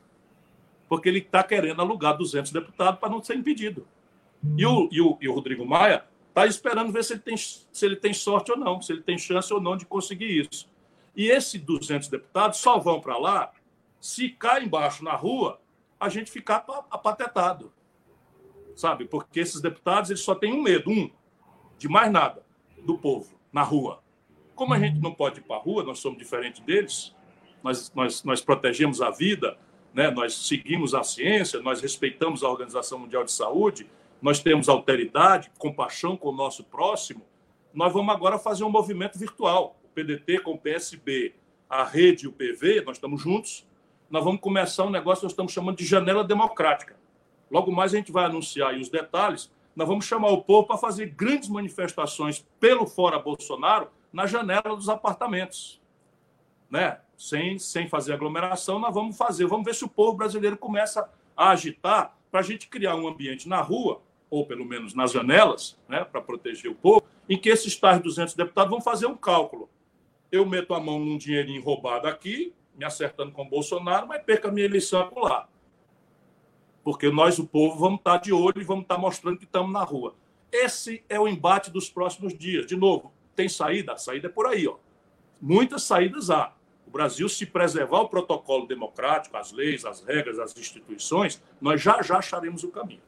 Porque ele está querendo alugar 200 deputados para não ser impedido. E o, e o, e o Rodrigo Maia Está esperando ver se ele, tem, se ele tem sorte ou não, se ele tem chance ou não de conseguir isso. E esses 200 deputados só vão para lá se cá embaixo na rua a gente ficar apatetado. Sabe? Porque esses deputados eles só têm um medo, um, de mais nada, do povo, na rua. Como a gente não pode ir para a rua, nós somos diferentes deles, nós, nós, nós protegemos a vida, né? nós seguimos a ciência, nós respeitamos a Organização Mundial de Saúde, nós temos alteridade, compaixão com o nosso próximo, nós vamos agora fazer um movimento virtual. O PDT com o PSB, a rede e o PV, nós estamos juntos. Nós vamos começar um negócio que nós estamos chamando de janela democrática. Logo mais a gente vai anunciar os detalhes. Nós vamos chamar o povo para fazer grandes manifestações pelo fora Bolsonaro na janela dos apartamentos. Né? Sem, sem fazer aglomeração, nós vamos fazer. Vamos ver se o povo brasileiro começa a agitar para a gente criar um ambiente na rua ou pelo menos nas janelas, né, para proteger o povo, em que esses tais 200 deputados vão fazer um cálculo. Eu meto a mão num dinheirinho roubado aqui, me acertando com o Bolsonaro, mas perca a minha eleição lá. Porque nós, o povo, vamos estar de olho e vamos estar mostrando que estamos na rua. Esse é o embate dos próximos dias. De novo, tem saída? A saída é por aí. Ó. Muitas saídas há. O Brasil, se preservar o protocolo democrático, as leis, as regras, as instituições, nós já já acharemos o caminho.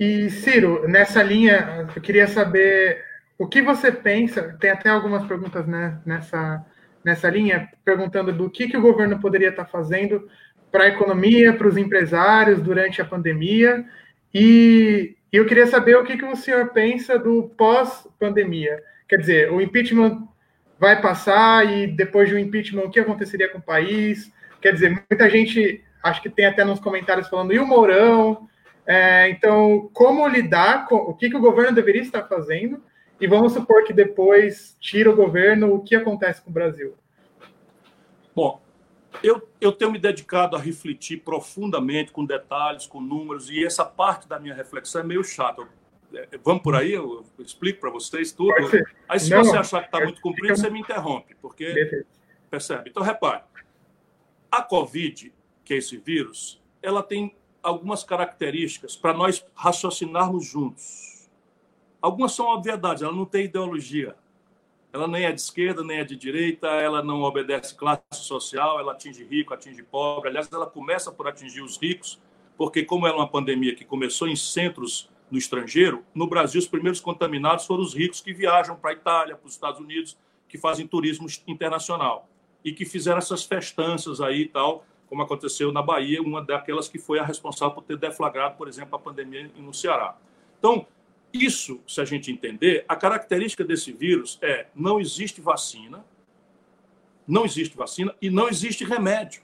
E, Ciro, nessa linha, eu queria saber o que você pensa, tem até algumas perguntas né, nessa, nessa linha, perguntando do que, que o governo poderia estar fazendo para a economia, para os empresários durante a pandemia. E eu queria saber o que, que o senhor pensa do pós-pandemia. Quer dizer, o impeachment vai passar e depois do impeachment, o que aconteceria com o país? Quer dizer, muita gente, acho que tem até nos comentários falando, e o Mourão? É, então, como lidar com o que, que o governo deveria estar fazendo? E vamos supor que depois tira o governo, o que acontece com o Brasil? Bom, eu, eu tenho me dedicado a refletir profundamente, com detalhes, com números, e essa parte da minha reflexão é meio chata. É, vamos por aí, eu explico para vocês tudo. Aí, se Não, você achar que está muito comprido, você me interrompe, porque. Percebe? Então, repare: a Covid, que é esse vírus, ela tem algumas características para nós raciocinarmos juntos. Algumas são obviedades, ela não tem ideologia. Ela nem é de esquerda, nem é de direita, ela não obedece classe social, ela atinge rico, atinge pobre. Aliás, ela começa por atingir os ricos, porque, como é uma pandemia que começou em centros no estrangeiro, no Brasil, os primeiros contaminados foram os ricos que viajam para a Itália, para os Estados Unidos, que fazem turismo internacional e que fizeram essas festanças aí e tal, como aconteceu na Bahia, uma daquelas que foi a responsável por ter deflagrado, por exemplo, a pandemia no Ceará. Então, isso, se a gente entender, a característica desse vírus é não existe vacina, não existe vacina e não existe remédio.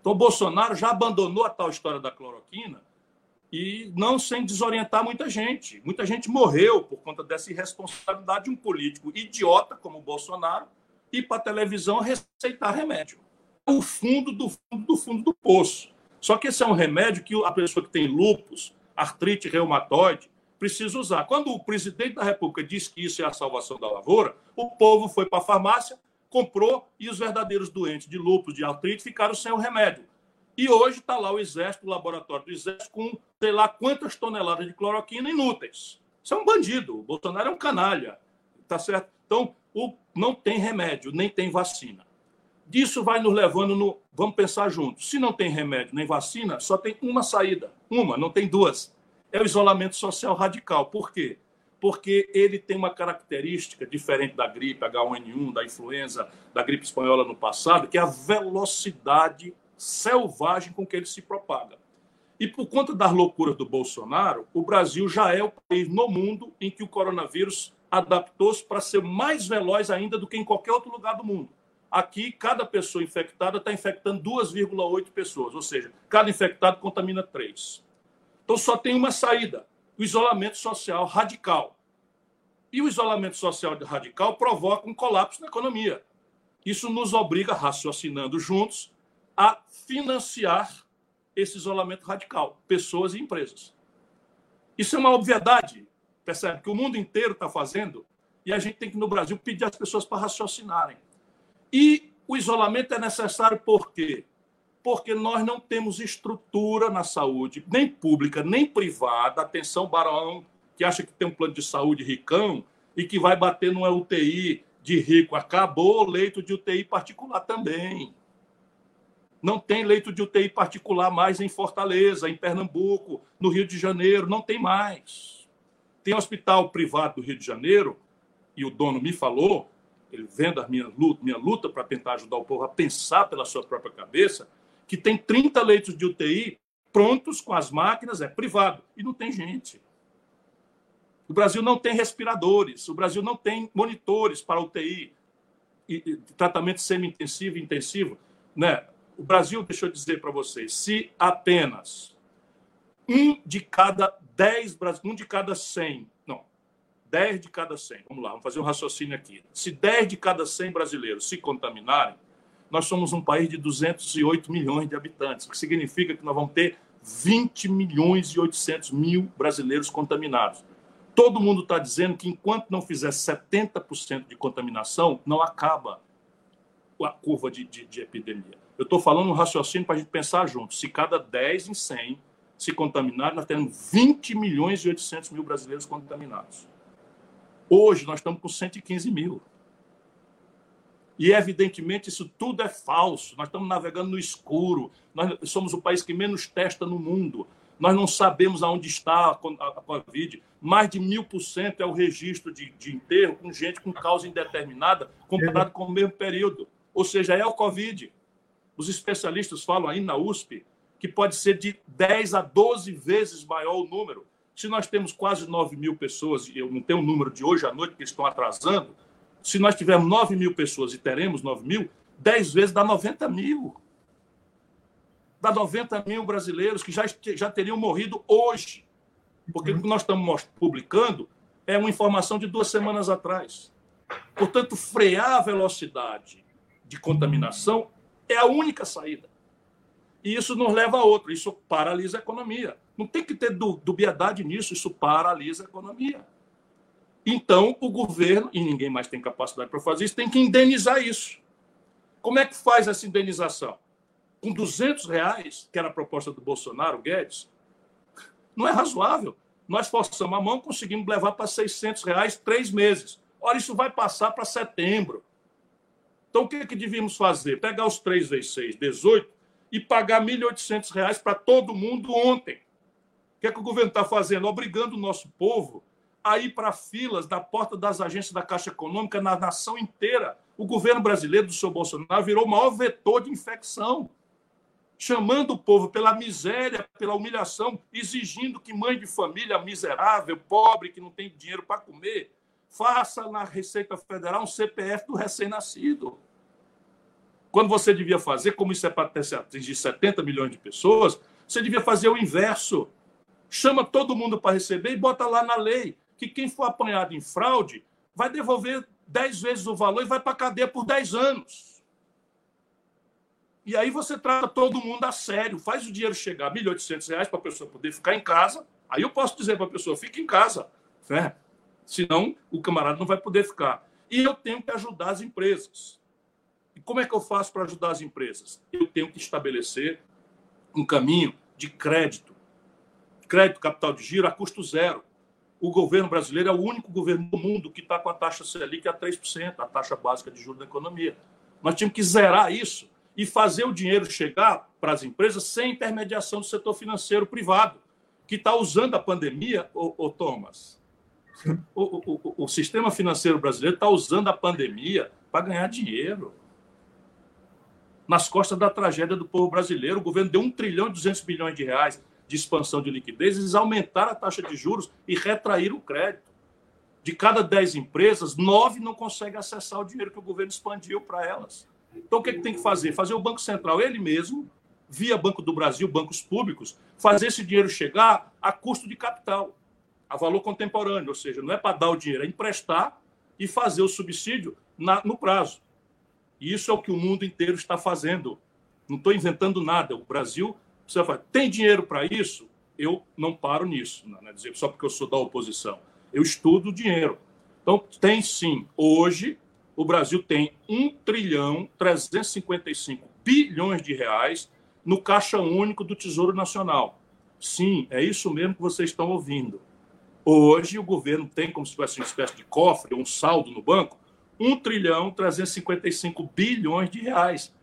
Então, Bolsonaro já abandonou a tal história da cloroquina e não sem desorientar muita gente. Muita gente morreu por conta dessa irresponsabilidade de um político idiota como o Bolsonaro ir para a televisão receitar remédio. O fundo do fundo do fundo do poço. Só que esse é um remédio que a pessoa que tem lúpus, artrite reumatoide, precisa usar. Quando o presidente da República disse que isso é a salvação da lavoura, o povo foi para a farmácia, comprou e os verdadeiros doentes de lúpus, de artrite, ficaram sem o remédio. E hoje está lá o Exército, o laboratório do Exército, com sei lá quantas toneladas de cloroquina inúteis. Isso é um bandido. O Bolsonaro é um canalha. Tá certo? Então, o, não tem remédio, nem tem vacina. Disso vai nos levando no. Vamos pensar juntos. Se não tem remédio nem vacina, só tem uma saída. Uma, não tem duas é o isolamento social radical. Por quê? Porque ele tem uma característica diferente da gripe H1N1, da influenza, da gripe espanhola no passado, que é a velocidade selvagem com que ele se propaga. E por conta das loucuras do Bolsonaro, o Brasil já é o país no mundo em que o coronavírus adaptou-se para ser mais veloz ainda do que em qualquer outro lugar do mundo. Aqui, cada pessoa infectada está infectando 2,8 pessoas, ou seja, cada infectado contamina 3. Então só tem uma saída: o isolamento social radical. E o isolamento social radical provoca um colapso na economia. Isso nos obriga, raciocinando juntos, a financiar esse isolamento radical, pessoas e empresas. Isso é uma obviedade, percebe? Que o mundo inteiro está fazendo e a gente tem que, no Brasil, pedir às pessoas para raciocinarem. E o isolamento é necessário por quê? Porque nós não temos estrutura na saúde, nem pública, nem privada. Atenção, Barão, que acha que tem um plano de saúde ricão e que vai bater numa UTI de rico. Acabou o leito de UTI particular também. Não tem leito de UTI particular mais em Fortaleza, em Pernambuco, no Rio de Janeiro, não tem mais. Tem hospital privado do Rio de Janeiro, e o dono me falou, ele vendo a minha luta, minha luta para tentar ajudar o povo a pensar pela sua própria cabeça, que tem 30 leitos de UTI prontos com as máquinas, é privado, e não tem gente. O Brasil não tem respiradores, o Brasil não tem monitores para UTI, e, e tratamento semi-intensivo e intensivo. Né? O Brasil, deixa eu dizer para vocês, se apenas um de cada 10, um de cada 100, não, 10 de cada 100, vamos lá, vamos fazer um raciocínio aqui. Se 10 de cada 100 brasileiros se contaminarem, nós somos um país de 208 milhões de habitantes, o que significa que nós vamos ter 20 milhões e 800 mil brasileiros contaminados. Todo mundo está dizendo que enquanto não fizer 70% de contaminação, não acaba a curva de, de, de epidemia. Eu estou falando um raciocínio para a gente pensar junto. Se cada 10 em 100 se contaminarem, nós temos 20 milhões e 800 mil brasileiros contaminados. Hoje nós estamos com 115 mil. E, evidentemente, isso tudo é falso. Nós estamos navegando no escuro. Nós somos o país que menos testa no mundo. Nós não sabemos aonde está a Covid. Mais de mil por cento é o registro de, de enterro com gente com causa indeterminada comparado com o mesmo período. Ou seja, é o Covid. Os especialistas falam aí na USP que pode ser de 10 a 12 vezes maior o número. Se nós temos quase 9 mil pessoas, e eu não tenho o número de hoje à noite, porque estão atrasando, se nós tivermos 9 mil pessoas e teremos 9 mil, 10 vezes dá 90 mil. Dá 90 mil brasileiros que já, já teriam morrido hoje. Porque o que nós estamos publicando é uma informação de duas semanas atrás. Portanto, frear a velocidade de contaminação é a única saída. E isso nos leva a outra. Isso paralisa a economia. Não tem que ter dubiedade nisso. Isso paralisa a economia. Então, o governo, e ninguém mais tem capacidade para fazer isso, tem que indenizar isso. Como é que faz essa indenização? Com 200 reais, que era a proposta do Bolsonaro, Guedes, não é razoável. Nós forçamos a mão, conseguimos levar para 600 reais três meses. Olha, isso vai passar para setembro. Então, o que, é que devíamos fazer? Pegar os 3 vezes 6, 18, e pagar R$ 1.800 para todo mundo ontem. O que é que o governo está fazendo? Obrigando o nosso povo a ir para filas da porta das agências da Caixa Econômica na nação inteira. O governo brasileiro do seu Bolsonaro virou o maior vetor de infecção, chamando o povo pela miséria, pela humilhação, exigindo que mãe de família miserável, pobre, que não tem dinheiro para comer, faça na Receita Federal um CPF do recém-nascido. Quando você devia fazer, como isso é para atingir 70 milhões de pessoas, você devia fazer o inverso. Chama todo mundo para receber e bota lá na lei que quem for apanhado em fraude vai devolver 10 vezes o valor e vai para a cadeia por 10 anos. E aí você trata todo mundo a sério, faz o dinheiro chegar a 1.800 reais para a pessoa poder ficar em casa. Aí eu posso dizer para a pessoa, fique em casa. Né? Senão o camarada não vai poder ficar. E eu tenho que ajudar as empresas. E como é que eu faço para ajudar as empresas? Eu tenho que estabelecer um caminho de crédito. Crédito, capital de giro a custo zero. O governo brasileiro é o único governo do mundo que está com a taxa Selic a 3%, a taxa básica de juros da economia. Nós tínhamos que zerar isso e fazer o dinheiro chegar para as empresas sem intermediação do setor financeiro privado, que está usando a pandemia, ô, ô Thomas. O, o, o, sistema financeiro brasileiro está usando a pandemia para ganhar dinheiro nas costas da tragédia do povo brasileiro. O governo deu 1 trilhão e 200 bilhões de reais de expansão de liquidez, eles aumentaram a taxa de juros e retraíram o crédito. De cada 10 empresas, nove não conseguem acessar o dinheiro que o governo expandiu para elas. Então, o que, é que tem que fazer? Fazer o Banco Central, ele mesmo, via Banco do Brasil, bancos públicos, fazer esse dinheiro chegar a custo de capital, a valor contemporâneo, ou seja, não é para dar o dinheiro, é emprestar e fazer o subsídio na, no prazo. E isso é o que o mundo inteiro está fazendo. Não estou inventando nada. O Brasil precisa fazer. Tem dinheiro para isso? Eu não paro nisso, não é dizer só porque eu sou da oposição. Eu estudo dinheiro. Então, tem sim. Hoje, o Brasil tem 1 trilhão 355 bilhões de reais no caixa único do Tesouro Nacional. Sim, é isso mesmo que vocês estão ouvindo. Hoje, o governo tem como se fosse uma espécie de cofre, um saldo no banco, 1 trilhão 355 bilhões de reais,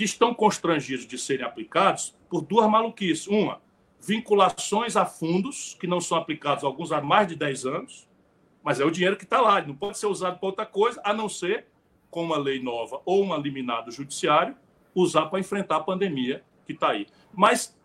que estão constrangidos de serem aplicados por duas maluquices. Uma, vinculações a fundos que não são aplicados alguns há mais de 10 anos, mas é o dinheiro que está lá, não pode ser usado para outra coisa, a não ser, com uma lei nova ou um eliminado judiciário, usar para enfrentar a pandemia que está aí. Mas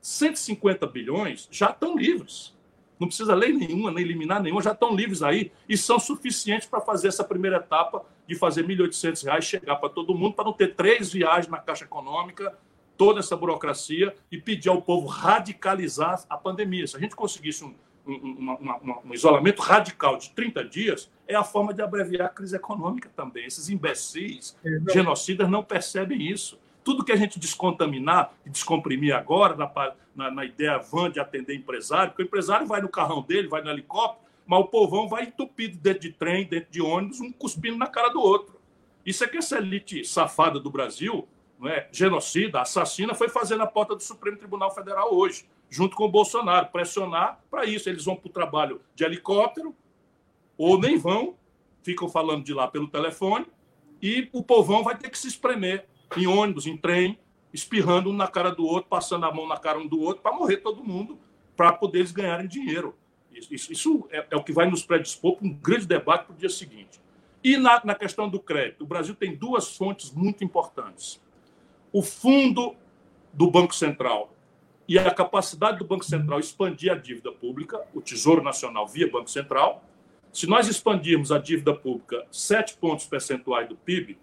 150 bilhões já estão livres não precisa lei nenhuma, nem eliminar nenhuma, já estão livres aí e são suficientes para fazer essa primeira etapa de fazer R$ 1.800 chegar para todo mundo, para não ter três viagens na Caixa Econômica, toda essa burocracia e pedir ao povo radicalizar a pandemia. Se a gente conseguisse um, um, um isolamento radical de 30 dias, é a forma de abreviar a crise econômica também. Esses imbecis, genocidas, não percebem isso tudo que a gente descontaminar e descomprimir agora, na, na, na, ideia van de atender empresário, porque o empresário vai no carrão dele, vai no helicóptero, mas o povão vai entupido dentro de trem, dentro de ônibus, um cuspindo na cara do outro. Isso é que essa elite safada do Brasil, não é, genocida, assassina, foi fazer na porta do Supremo Tribunal Federal hoje, junto com o Bolsonaro, pressionar para isso. Eles vão para o trabalho de helicóptero, ou nem vão, ficam falando de lá pelo telefone, e o povão vai ter que se espremer em ônibus, em trem, espirrando um na cara do outro, passando a mão na cara um do outro, para morrer todo mundo, para poder eles ganharem dinheiro. Isso, isso é, é, o que vai nos predispor para um grande debate para o dia seguinte. E na, na questão do crédito, o Brasil tem duas fontes muito importantes. o fundo do Banco Central e a capacidade do Banco Central expandir a dívida pública, o Tesouro Nacional via Banco Central, se nós expandirmos a dívida pública 7 pontos percentuais do PIB,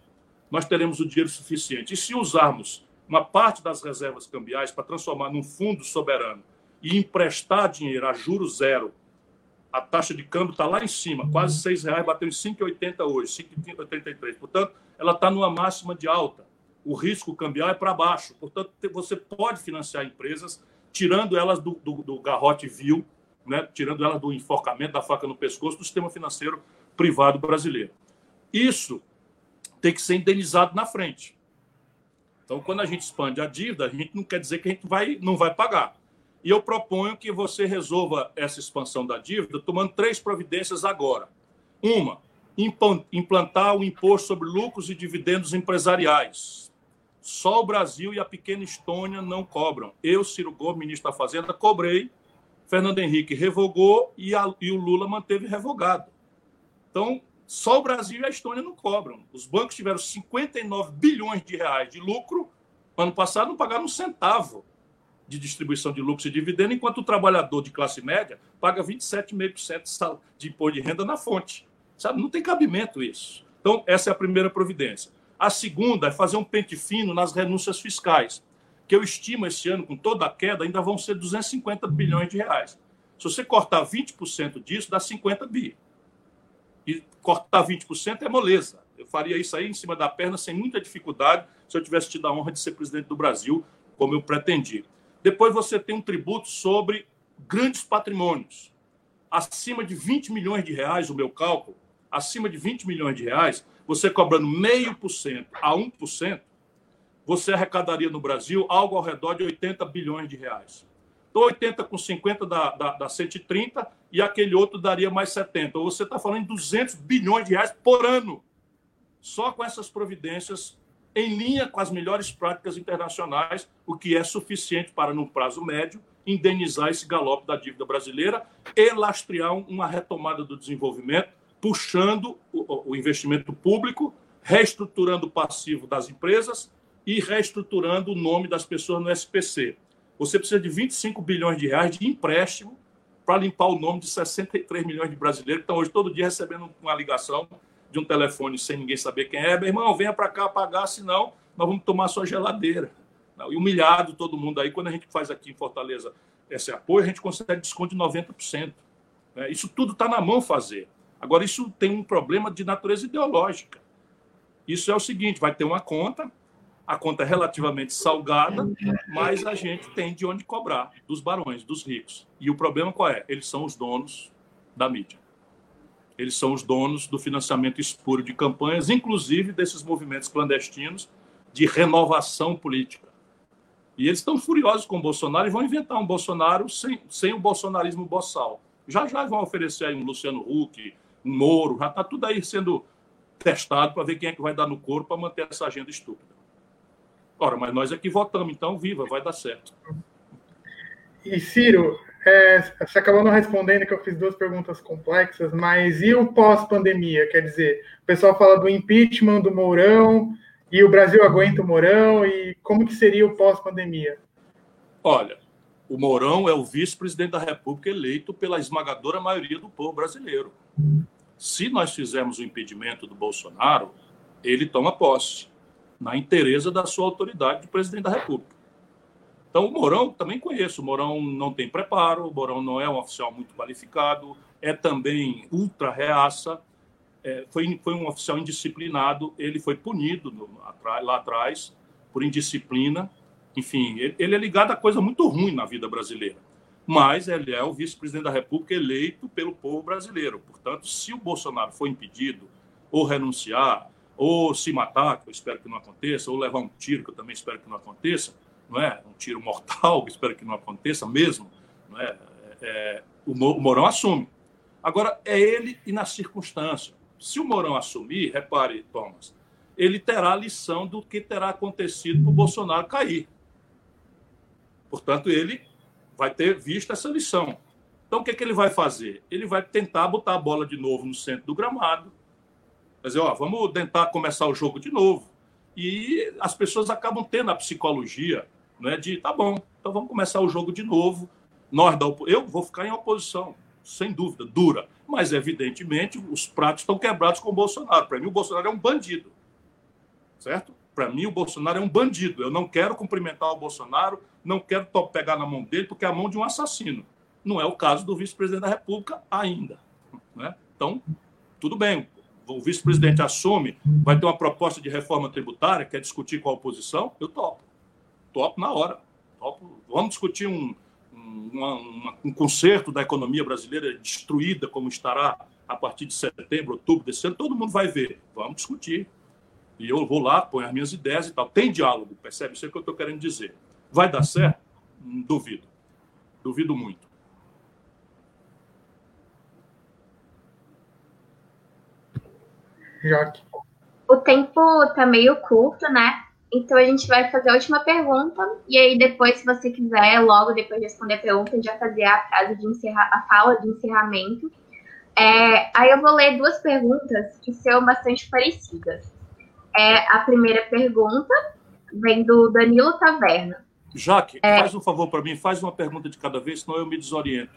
nós teremos o dinheiro suficiente. E se usarmos uma parte das reservas cambiais para transformar num fundo soberano e emprestar dinheiro a juros zero, a taxa de câmbio está lá em cima, quase R$ reais, bateu em 5,80 hoje, 5,83. Portanto, ela está numa máxima de alta. O risco cambial é para baixo. Portanto, você pode financiar empresas tirando elas do, do, do garrote vil né, tirando ela do enforcamento da faca no pescoço do sistema financeiro privado brasileiro. Isso tem que ser indenizado na frente. Então, quando a gente expande a dívida, a gente não quer dizer que a gente vai, não vai pagar. E eu proponho que você resolva essa expansão da dívida tomando três providências agora. Uma, implantar o imposto sobre lucros e dividendos empresariais. Só o Brasil e a pequena Estônia não cobram. Eu, Ciro Gomes, ministro da Fazenda, cobrei Fernando Henrique revogou e, a, e o Lula manteve revogado. Então, só o Brasil e a Estônia não cobram. Os bancos tiveram 59 bilhões de reais de lucro. Ano passado não pagaram um centavo de distribuição de lucros e dividendos, enquanto o trabalhador de classe média paga 27,5% de imposto de renda na fonte. Sabe? Não tem cabimento isso. Então, essa é a primeira providência. A segunda é fazer um pente fino nas renúncias fiscais que eu estimo esse ano, com toda a queda, ainda vão ser 250 bilhões de reais. Se você cortar 20% disso, dá 50 bi. E cortar 20% é moleza. Eu faria isso aí em cima da perna sem muita dificuldade se eu tivesse tido a honra de ser presidente do Brasil, como eu pretendi. Depois você tem um tributo sobre grandes patrimônios. Acima de 20 milhões de reais, o meu cálculo, acima de 20 milhões de reais, você cobrando meio por cento a 1%, você arrecadaria no Brasil algo ao redor de 80 bilhões de reais. Então, 80 com 50 dá, dá, dá 130 e aquele outro daria mais 70. Ou você está falando de 200 bilhões de reais por ano. Só com essas providências em linha com as melhores práticas internacionais, o que é suficiente para, num prazo médio, indenizar esse galope da dívida brasileira e lastrear uma retomada do desenvolvimento, puxando o, investimento público, reestruturando o passivo das empresas e reestruturando o nome das pessoas no SPC. Você precisa de 25 bilhões de reais de empréstimo para limpar o nome de 63 milhões de brasileiros que estão hoje todo dia recebendo uma ligação de um telefone sem ninguém saber quem é. Meu irmão, venha para cá pagar, senão nós vamos tomar sua geladeira. E humilhado todo mundo aí. Quando a gente faz aqui em Fortaleza esse apoio, a gente consegue desconto de 90%. Né? Isso tudo está na mão fazer. Agora, isso tem um problema de natureza ideológica. Isso é o seguinte: vai ter uma conta, a conta é relativamente salgada, mas a gente tem de onde cobrar dos barões, dos ricos. E o problema qual é? Eles são os donos da mídia. Eles são os donos do financiamento espúrio de campanhas, inclusive desses movimentos clandestinos de renovação política. E eles estão furiosos com o Bolsonaro e vão inventar um Bolsonaro sem, sem o bolsonarismo boçal. Já já vão oferecer aí um Luciano Huck, um Moro, já está tudo aí sendo testado para ver quem é que vai dar no corpo para manter essa agenda estúpida. Ora, mas nós aqui votamos, então viva, vai dar certo. E Ciro, é, você acabou não respondendo que eu fiz duas perguntas complexas, mas e o pós-pandemia? Quer dizer, o pessoal fala do impeachment do Mourão e o Brasil aguenta o Mourão e como que seria o pós-pandemia? Olha, o Mourão é o vice-presidente da República eleito pela esmagadora maioria do povo brasileiro. Se nós fizermos o impedimento do Bolsonaro, ele toma posse na inteireza da sua autoridade de presidente da República. Então, o Mourão também conheço. O Mourão não tem preparo, o Mourão não é um oficial muito qualificado, é também ultra reaça, é, foi, foi um oficial indisciplinado, ele foi punido no, lá atrás por indisciplina. Enfim, ele, ele é ligado a coisa muito ruim na vida brasileira. Mas ele é o vice-presidente da República eleito pelo povo brasileiro. Portanto, se o Bolsonaro for impedido ou renunciar ou se matar, que eu espero que não aconteça, ou levar um tiro, que eu também espero que não aconteça, não é? Um tiro mortal, espero que não aconteça mesmo, não é? é o Mourão assume. Agora, é ele e na circunstância. Se o Mourão assumir, repare, Thomas, ele terá a lição do que terá acontecido para o Bolsonaro cair. Portanto, ele vai ter visto essa lição. Então, o que, é que ele vai fazer? Ele vai tentar botar a bola de novo no centro do gramado, Quer dizer, ó, vamos tentar começar o jogo de novo. E as pessoas acabam tendo a psicologia né, de, tá bom, então vamos começar o jogo de novo. Nós da Eu vou ficar em oposição, sem dúvida, dura. Mas, evidentemente, os pratos estão quebrados com o Bolsonaro. Para mim, o Bolsonaro é um bandido. Certo? Para mim, o Bolsonaro é um bandido. Eu não quero cumprimentar o Bolsonaro, não quero pegar na mão dele, porque é a mão de um assassino. Não é o caso do vice-presidente da República ainda. Né? Então, tudo bem. O vice-presidente assume, vai ter uma proposta de reforma tributária, quer discutir com a oposição, eu topo. Topo na hora. Topo. Vamos discutir um, uma, um conserto da economia brasileira destruída, como estará a partir de setembro, outubro desse ano, todo mundo vai ver. Vamos discutir. E eu vou lá, ponho as minhas ideias e tal. Tem diálogo, percebe? Isso é o que eu estou querendo dizer. Vai dar certo? Duvido. Duvido muito. Joque. O tempo tá meio curto, né? Então a gente vai fazer a última pergunta e aí depois, se você quiser, logo depois de responder a pergunta, a gente vai fazer a frase de encerrar, a fala de encerramento. É, aí eu vou ler duas perguntas que são bastante parecidas. É, a primeira pergunta vem do Danilo Taverna. Jaque, é, faz um favor para mim, faz uma pergunta de cada vez, senão eu me desoriento.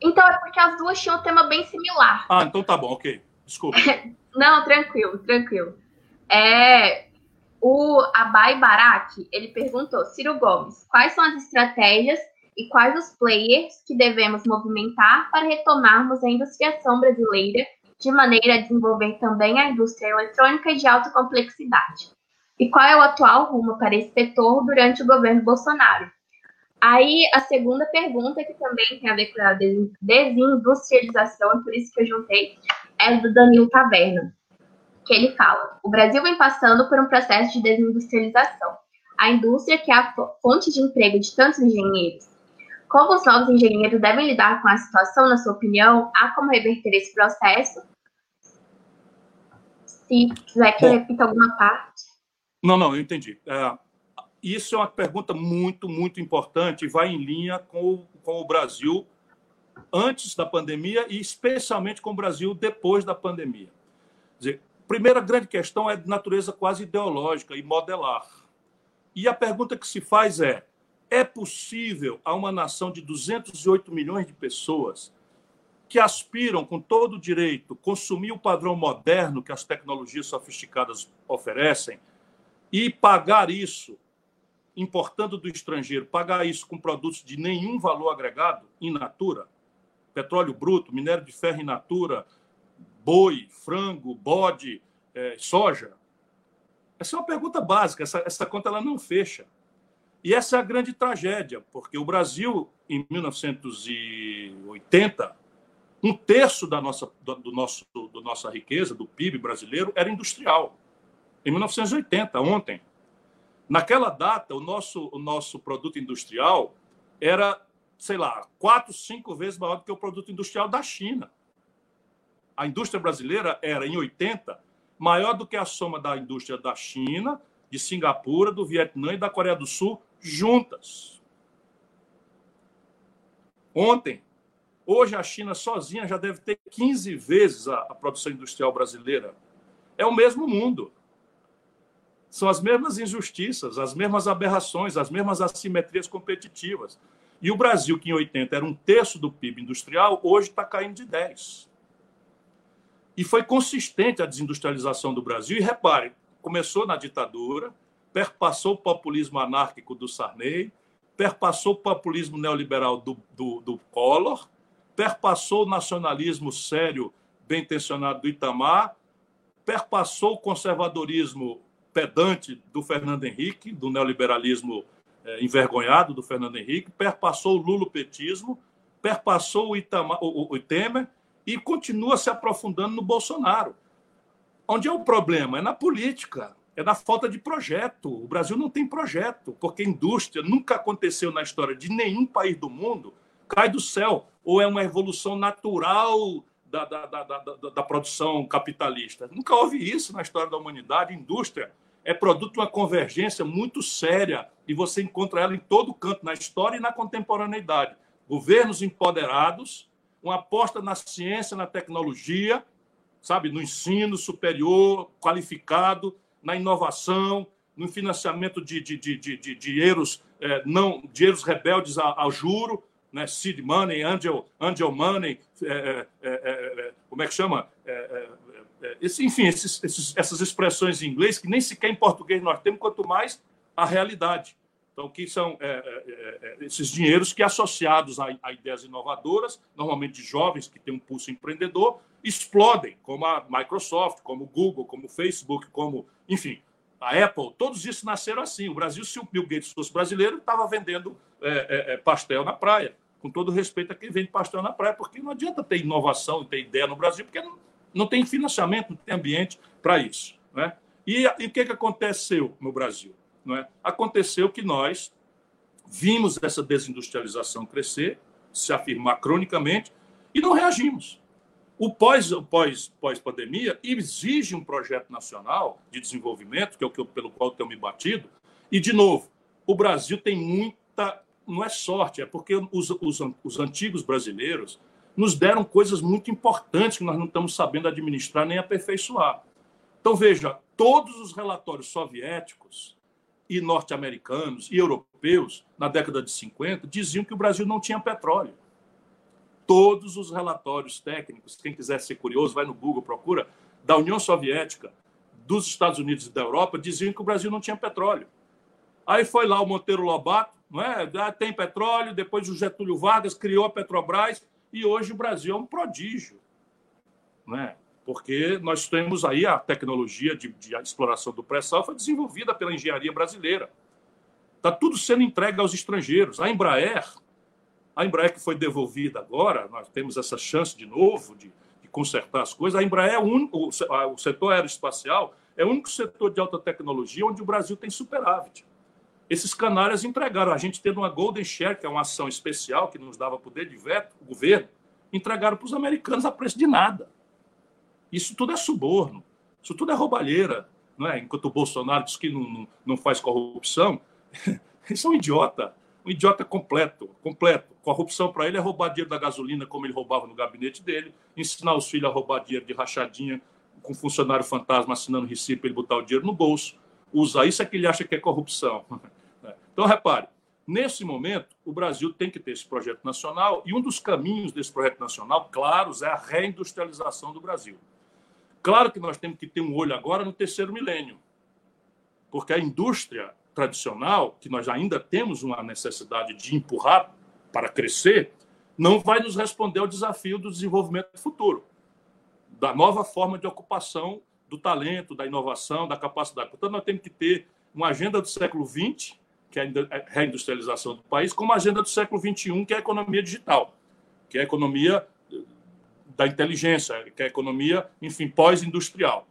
Então é porque as duas tinham um tema bem similar. Ah, então tá bom, ok. Desculpa. Não, tranquilo, tranquilo. É, o Abai Barak, ele perguntou, Ciro Gomes, quais são as estratégias e quais os players que devemos movimentar para retomarmos a industriação brasileira de maneira a desenvolver também a indústria eletrônica de alta complexidade? E qual é o atual rumo para esse setor durante o governo Bolsonaro? Aí, a segunda pergunta, que também tem a ver com a desindustrialização, por isso que eu juntei, é do Danilo Taverna, que ele fala: o Brasil vem passando por um processo de desindustrialização. A indústria, que é a fonte de emprego de tantos engenheiros. Como os novos engenheiros devem lidar com a situação, na sua opinião? Há como reverter esse processo? Se quiser que eu repita alguma parte. Não, não, eu entendi. É, isso é uma pergunta muito, muito importante e vai em linha com o, com o Brasil antes da pandemia e especialmente com o Brasil depois da pandemia. Quer dizer, primeira grande questão é de natureza quase ideológica e modelar. E a pergunta que se faz é: é possível a uma nação de 208 milhões de pessoas que aspiram com todo o direito consumir o padrão moderno que as tecnologias sofisticadas oferecem e pagar isso importando do estrangeiro, pagar isso com produtos de nenhum valor agregado in natura? petróleo bruto, minério de ferro in natura, boi, frango, bode, é, soja? Essa é uma pergunta básica, essa, essa conta ela não fecha. E essa é a grande tragédia, porque o Brasil, em 1980, um terço da nossa, do, do nosso, do nossa riqueza, do PIB brasileiro, era industrial. Em 1980, ontem. Naquela data, o nosso, o nosso produto industrial era sei lá, quatro, cinco vezes maior do que o produto industrial da China. A indústria brasileira era, em 80, maior do que a soma da indústria da China, de Singapura, do Vietnã e da Coreia do Sul juntas. Ontem, hoje a China sozinha já deve ter 15 vezes a, a produção industrial brasileira. É o mesmo mundo. São as mesmas injustiças, as mesmas aberrações, as mesmas assimetrias competitivas. E o Brasil, que em 80 era um terço do PIB industrial, hoje está caindo de 10. E foi consistente a desindustrialização do Brasil. E repare, começou na ditadura, perpassou o populismo anárquico do Sarney, perpassou o populismo neoliberal do, do, do Collor, perpassou o nacionalismo sério, bem intencionado do Itamar, perpassou o conservadorismo pedante do Fernando Henrique, do neoliberalismo é, envergonhado do Fernando Henrique, perpassou o lulopetismo, perpassou o, Itamar, o, o Temer e continua se aprofundando no Bolsonaro. Onde é o problema? É na política, é na falta de projeto. O Brasil não tem projeto, porque indústria nunca aconteceu na história de nenhum país do mundo, cai do céu, ou é uma evolução natural da, da, da, da, da produção capitalista. Nunca houve isso na história da humanidade. Indústria é produto de uma convergência muito séria e você encontra ela em todo canto, na história e na contemporaneidade. Governos empoderados, uma aposta na ciência, na tecnologia, sabe, no ensino superior, qualificado, na inovação, no financiamento de, de, de, de, de dinheiros, é, não, dinheiros rebeldes ao, juro, né? seed money, angel, angel money, é, é como é que chama? Esse, enfim, esses, esses, essas expressões em inglês que nem sequer em português nós temos, quanto mais a realidade. Então, que são é, é, é, esses dinheiros que, associados a, a, ideias inovadoras, normalmente jovens que têm um pulso empreendedor, explodem, como a Microsoft, como o Google, como o Facebook, como, enfim, a Apple. Todos isso nasceram assim. O Brasil, se o Bill Gates fosse brasileiro, estava vendendo é, é, pastel na praia. Com todo respeito a quem vende pastel na praia, porque não adianta ter inovação e ter ideia no Brasil, porque não, não tem financiamento, não tem ambiente para isso. Né? E, e o que, que aconteceu no Brasil? Não é? Aconteceu que nós vimos essa desindustrialização crescer, se afirmar cronicamente, e não reagimos. O pós, pós, pós-pandemia exige um projeto nacional de desenvolvimento, que é o que pelo qual tenho me batido, e, de novo, o Brasil tem muita. Não é sorte, é porque os, os, os antigos brasileiros nos deram coisas muito importantes que nós não estamos sabendo administrar nem aperfeiçoar. Então, veja, todos os relatórios soviéticos e norte-americanos e europeus, na década de 50, diziam que o Brasil não tinha petróleo. Todos os relatórios técnicos, quem quiser ser curioso, vai no Google, procura, da União Soviética, dos Estados Unidos e da Europa, diziam que o Brasil não tinha petróleo. Aí foi lá o Monteiro Lobato, não é? Ah, tem petróleo, depois o Getúlio Vargas criou a Petrobras e hoje o Brasil é um prodígio. Não é? Porque nós temos aí a tecnologia de, de exploração do pré-sal foi desenvolvida pela engenharia brasileira. Está tudo sendo entregue aos estrangeiros. A Embraer, a Embraer que foi devolvida agora, nós temos essa chance de novo de, de consertar as coisas. A Embraer é o, único, o setor aeroespacial é o único setor de alta tecnologia onde o Brasil tem superávit. Esses canários entregaram, a gente tendo uma Golden Share, que é uma ação especial que nos dava poder de veto, o governo, entregaram para os americanos a preço de nada. Isso tudo é suborno, isso tudo é roubalheira. Não é? Enquanto o Bolsonaro diz que não, não, não faz corrupção, isso é um idiota, um idiota completo, completo. Corrupção para ele é roubar dinheiro da gasolina, como ele roubava no gabinete dele, ensinar os filhos a roubar dinheiro de rachadinha, com funcionário fantasma assinando recibo para ele botar o dinheiro no bolso. Usar isso é que ele acha que é corrupção. Então, repare, nesse momento, o Brasil tem que ter esse projeto nacional, e um dos caminhos desse projeto nacional, claros, é a reindustrialização do Brasil. Claro que nós temos que ter um olho agora no terceiro milênio, porque a indústria tradicional, que nós ainda temos uma necessidade de empurrar para crescer, não vai nos responder ao desafio do desenvolvimento futuro, da nova forma de ocupação do talento, da inovação, da capacidade. Portanto, nós temos que ter uma agenda do século XX, que é a reindustrialização do país, como uma agenda do século XXI, que é a economia digital, que é a economia da inteligência, que é a economia, enfim, pós-industrial.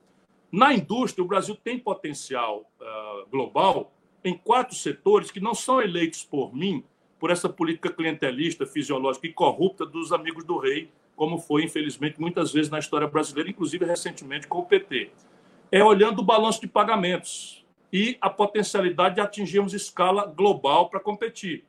Na indústria, o Brasil tem potencial uh, global em quatro setores que não são eleitos por mim, por essa política clientelista, fisiológica e corrupta dos amigos do rei, como foi, infelizmente, muitas vezes na história brasileira, inclusive recentemente com o PT. É olhando o balanço de pagamentos e a potencialidade de atingirmos escala global para competir.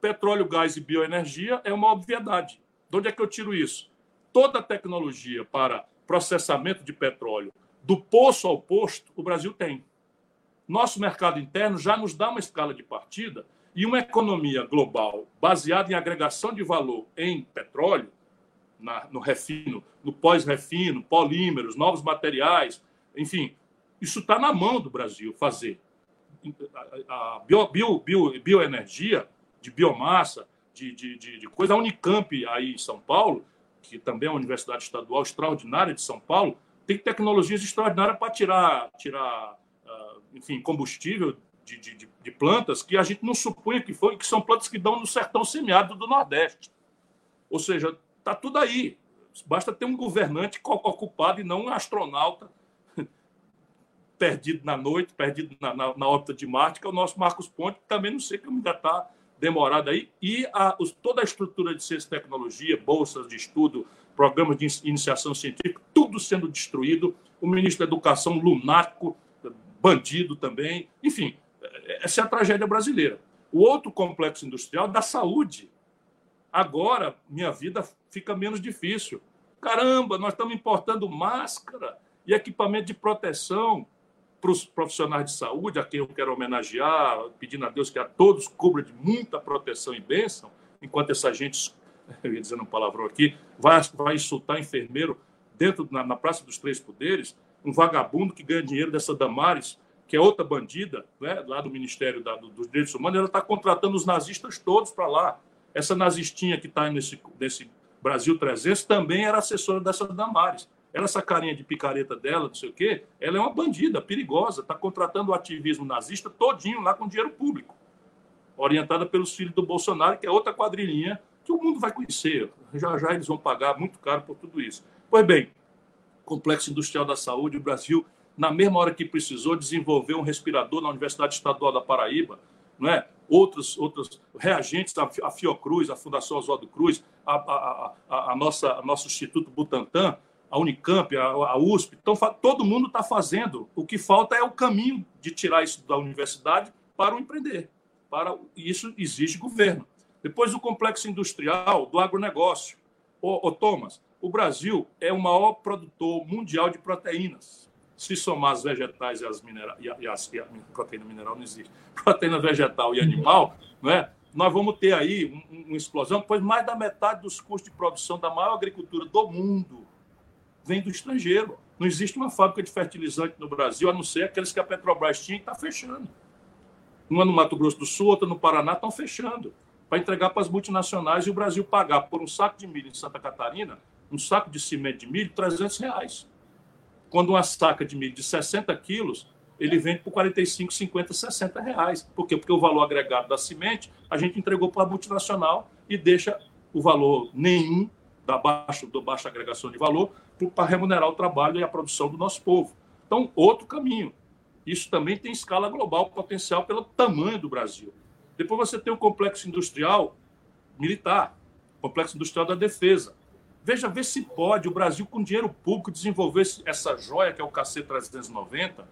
Petróleo, gás e bioenergia é uma obviedade. De onde é que eu tiro isso? Toda a tecnologia para processamento de petróleo, do poço ao posto, o Brasil tem. Nosso mercado interno já nos dá uma escala de partida e uma economia global baseada em agregação de valor em petróleo, na, no refino, no pós-refino, polímeros, novos materiais, enfim, isso está na mão do Brasil fazer. A, a bio, bio, bio, bioenergia, de biomassa, de, de, de, de coisa, a Unicamp aí em São Paulo que também é uma universidade estadual extraordinária de São Paulo, tem tecnologias extraordinárias para tirar, tirar uh, enfim, combustível de, de, de, plantas que a gente não supunha que foi, que são plantas que dão no sertão semiárido do Nordeste. Ou seja, está tudo aí. Basta ter um governante ocupado e não um astronauta perdido na noite, perdido na, na, na órbita de Marte, que é o nosso Marcos Ponte, que também não sei como ainda está demorada aí, e a, os, toda a estrutura de ciência e tecnologia, bolsas de estudo, programas de iniciação científica, tudo sendo destruído, o ministro da Educação lunático, bandido também, enfim, essa é a tragédia brasileira. O outro complexo industrial da saúde. Agora, minha vida fica menos difícil. Caramba, nós estamos importando máscara e equipamento de proteção para os profissionais de saúde, a quem eu quero homenagear, pedindo a Deus que a todos cubra de muita proteção e bênção, enquanto essa gente, eu ia dizendo um palavrão aqui, vai, vai insultar enfermeiro dentro na, na Praça dos Três Poderes, um vagabundo que ganha dinheiro dessa Damares, que é outra bandida, né, lá do Ministério da, do, dos Direitos Humanos, ela está contratando os nazistas todos para lá. Essa nazistinha que está nesse, nesse Brasil 300 também era assessora dessa Damares. Ela, essa carinha de picareta dela, não sei o quê, ela é uma bandida perigosa, está contratando o ativismo nazista todinho lá com dinheiro público, orientada pelos filhos do Bolsonaro, que é outra quadrilhinha que o mundo vai conhecer. Já já eles vão pagar muito caro por tudo isso. Pois bem, Complexo Industrial da Saúde, o Brasil, na mesma hora que precisou, desenvolveu um respirador na Universidade Estadual da Paraíba, não é? outros, outros reagentes, a Fiocruz, a Fundação Oswaldo Cruz, a, a, a, a nossa, nosso Instituto Butantan, a Unicamp, a, a USP. Então, todo mundo está fazendo. O que falta é o caminho de tirar isso da universidade para o empreender. Para, isso exige governo. Depois, o complexo industrial do agronegócio. Ô, ô Thomas, o Brasil é o maior produtor mundial de proteínas. Se somar as vegetais e as minerais, e, e, e a proteína mineral não existe, proteína vegetal e animal, não é? nós vamos ter aí uma um explosão, pois mais da metade dos custos de produção da maior agricultura do mundo vem do estrangeiro. Não existe uma fábrica de fertilizante no Brasil, a não ser aqueles que a Petrobras tinha e está fechando. Uma no Mato Grosso do Sul, outra no Paraná, estão fechando para entregar para as multinacionais e o Brasil pagar por um saco de milho em Santa Catarina um saco de cimento de milho, 300 reais. Quando uma saca de milho de 60 quilos, ele vende por 45, 50, 60 reais. Por quê? Porque o valor agregado da semente a gente entregou para a multinacional e deixa o valor nenhum da baixa, da baixa agregação de valor para remunerar o trabalho e a produção do nosso povo. Então, outro caminho. Isso também tem escala global, potencial pelo tamanho do Brasil. Depois você tem o complexo industrial militar, complexo industrial da defesa. Veja, vê se pode o Brasil, com dinheiro público, desenvolver essa joia que é o KC-390.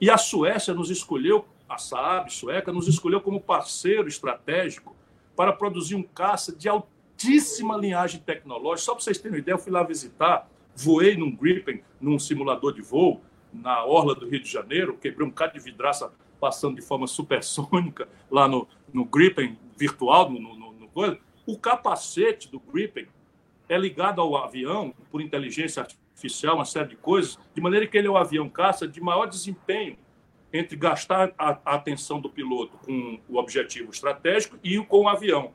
E a Suécia nos escolheu, a Saab sueca, nos escolheu como parceiro estratégico para produzir um caça de altíssima linhagem tecnológica. Só para vocês terem uma ideia, eu fui lá visitar, voei num Gripen, num simulador de voo, na orla do Rio de Janeiro, quebrei um bocado de vidraça passando de forma supersônica lá no, no Gripen virtual, no, no, no coisa. O capacete do Gripen é ligado ao avião por inteligência artificial, uma série de coisas, de maneira que ele é o avião caça de maior desempenho entre gastar a, a atenção do piloto com o objetivo estratégico e com o avião.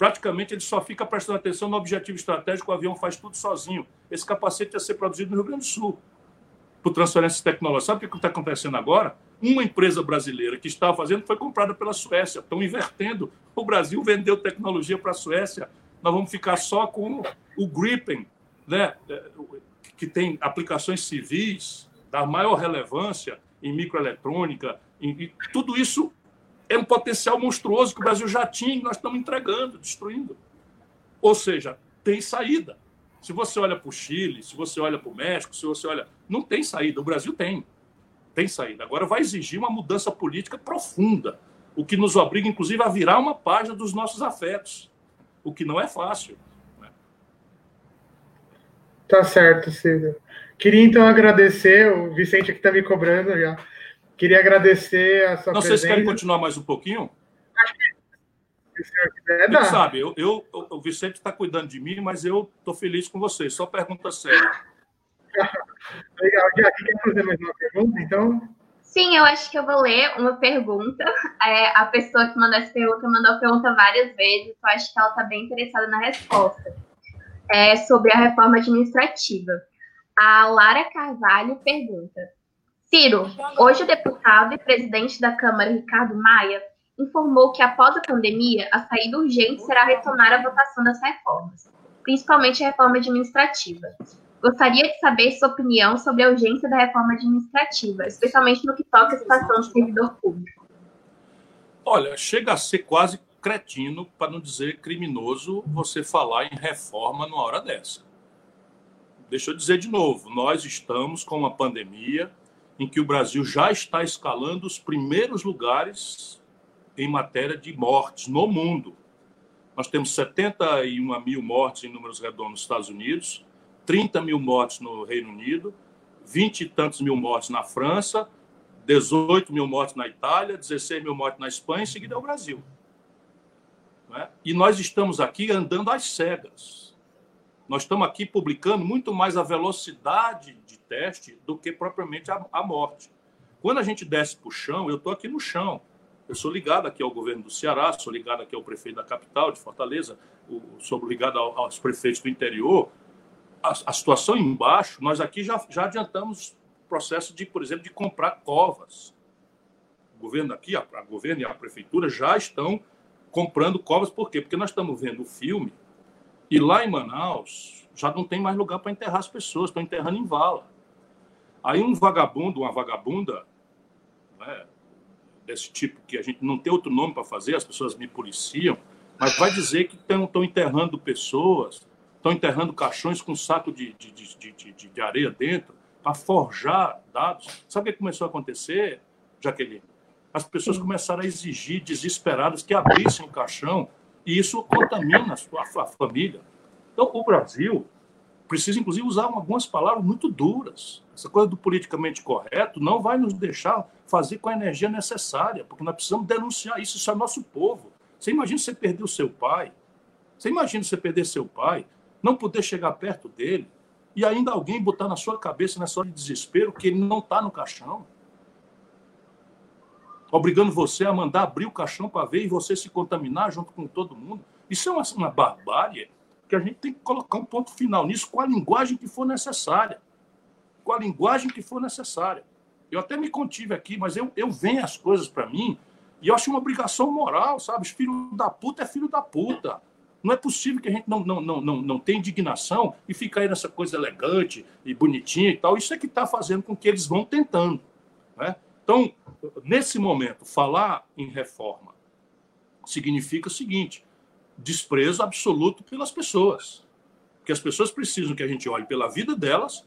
Praticamente ele só fica prestando atenção no objetivo estratégico, o avião faz tudo sozinho. Esse capacete ia ser produzido no Rio Grande do Sul, por transferência tecnológica. Sabe o que está acontecendo agora? Uma empresa brasileira que estava fazendo foi comprada pela Suécia. Estão invertendo. O Brasil vendeu tecnologia para a Suécia nós vamos ficar só com o Gripen, né, que tem aplicações civis da maior relevância em microeletrônica, e tudo isso é um potencial monstruoso que o Brasil já tinha e nós estamos entregando, destruindo. Ou seja, tem saída. Se você olha para o Chile, se você olha para o México, se você olha. Não tem saída. O Brasil tem. Tem saída. Agora vai exigir uma mudança política profunda, o que nos obriga, inclusive, a virar uma página dos nossos afetos o que não é fácil. Né? Tá certo, Silvio. Queria então agradecer, o Vicente aqui está me cobrando já. Queria agradecer a sua não, presença. Se querem continuar mais um pouquinho. Acho que se o senhor quiser, dá. sabe, eu, eu, o Vicente está cuidando de mim, mas eu estou feliz com vocês. Só pergunta séria. Legal. Aqui quer fazer mais uma pergunta, então? Sim, eu acho que eu vou ler uma pergunta. É, a pessoa que mandou essa pergunta mandou a pergunta várias vezes, eu acho que ela está bem interessada na resposta. É sobre a reforma administrativa. A Lara Carvalho pergunta: Ciro, hoje o deputado e presidente da Câmara, Ricardo Maia, informou que após a pandemia, a saída urgente será retomar a votação das reformas, principalmente a reforma administrativa. Gostaria de saber sua opinião sobre a urgência da reforma administrativa, especialmente no que toca à situação do servidor público. Olha, chega a ser quase cretino, para não dizer criminoso, você falar em reforma numa hora dessa. Deixa eu dizer de novo: nós estamos com uma pandemia em que o Brasil já está escalando os primeiros lugares em matéria de mortes no mundo. Nós temos 71 mil mortes em números redondos nos Estados Unidos, 30 mil mortes no Reino Unido, 20 e tantos mil mortes na França, 18 mil mortes na Itália, 16 mil mortes na Espanha, em seguida é o Brasil. É? E nós estamos aqui andando às cegas. Nós estamos aqui publicando muito mais a velocidade de teste do que propriamente a, a morte. Quando a gente desce para o chão, eu estou aqui no chão. Eu sou ligado aqui ao governo do Ceará, sou ligado aqui ao prefeito da capital, de Fortaleza, sou ligado aos prefeitos do interior. A, a situação embaixo, nós aqui já, já adiantamos o processo de, por exemplo, de comprar covas. O governo aqui, a, a governo e a prefeitura já estão comprando covas, por quê? Porque nós estamos vendo o filme e lá em Manaus já não tem mais lugar para enterrar as pessoas, estão enterrando em vala. Aí um vagabundo, uma vagabunda, né, desse tipo que a gente não tem outro nome para fazer, as pessoas me policiam, mas vai dizer que estão enterrando pessoas, estão enterrando caixões com saco de, de, de, de, de areia dentro para forjar dados. Sabe o que começou a acontecer, Jaqueline? as pessoas começaram a exigir, desesperadas, que abrissem o caixão, e isso contamina a sua a família. Então, o Brasil precisa, inclusive, usar algumas palavras muito duras. Essa coisa do politicamente correto não vai nos deixar fazer com a energia necessária, porque nós precisamos denunciar isso, isso é nosso povo. Você imagina você perder o seu pai? Você imagina você perder seu pai, não poder chegar perto dele, e ainda alguém botar na sua cabeça, nessa hora de desespero, que ele não está no caixão? Obrigando você a mandar abrir o caixão para ver e você se contaminar junto com todo mundo. Isso é uma, uma barbárie que a gente tem que colocar um ponto final nisso com a linguagem que for necessária. Com a linguagem que for necessária. Eu até me contive aqui, mas eu, eu venho as coisas para mim e eu acho uma obrigação moral, sabe? Filho da puta é filho da puta. Não é possível que a gente não, não, não, não, não tenha indignação e ficar aí nessa coisa elegante e bonitinha e tal. Isso é que está fazendo com que eles vão tentando. Né? Então, nesse momento, falar em reforma significa o seguinte: desprezo absoluto pelas pessoas. Porque as pessoas precisam que a gente olhe pela vida delas,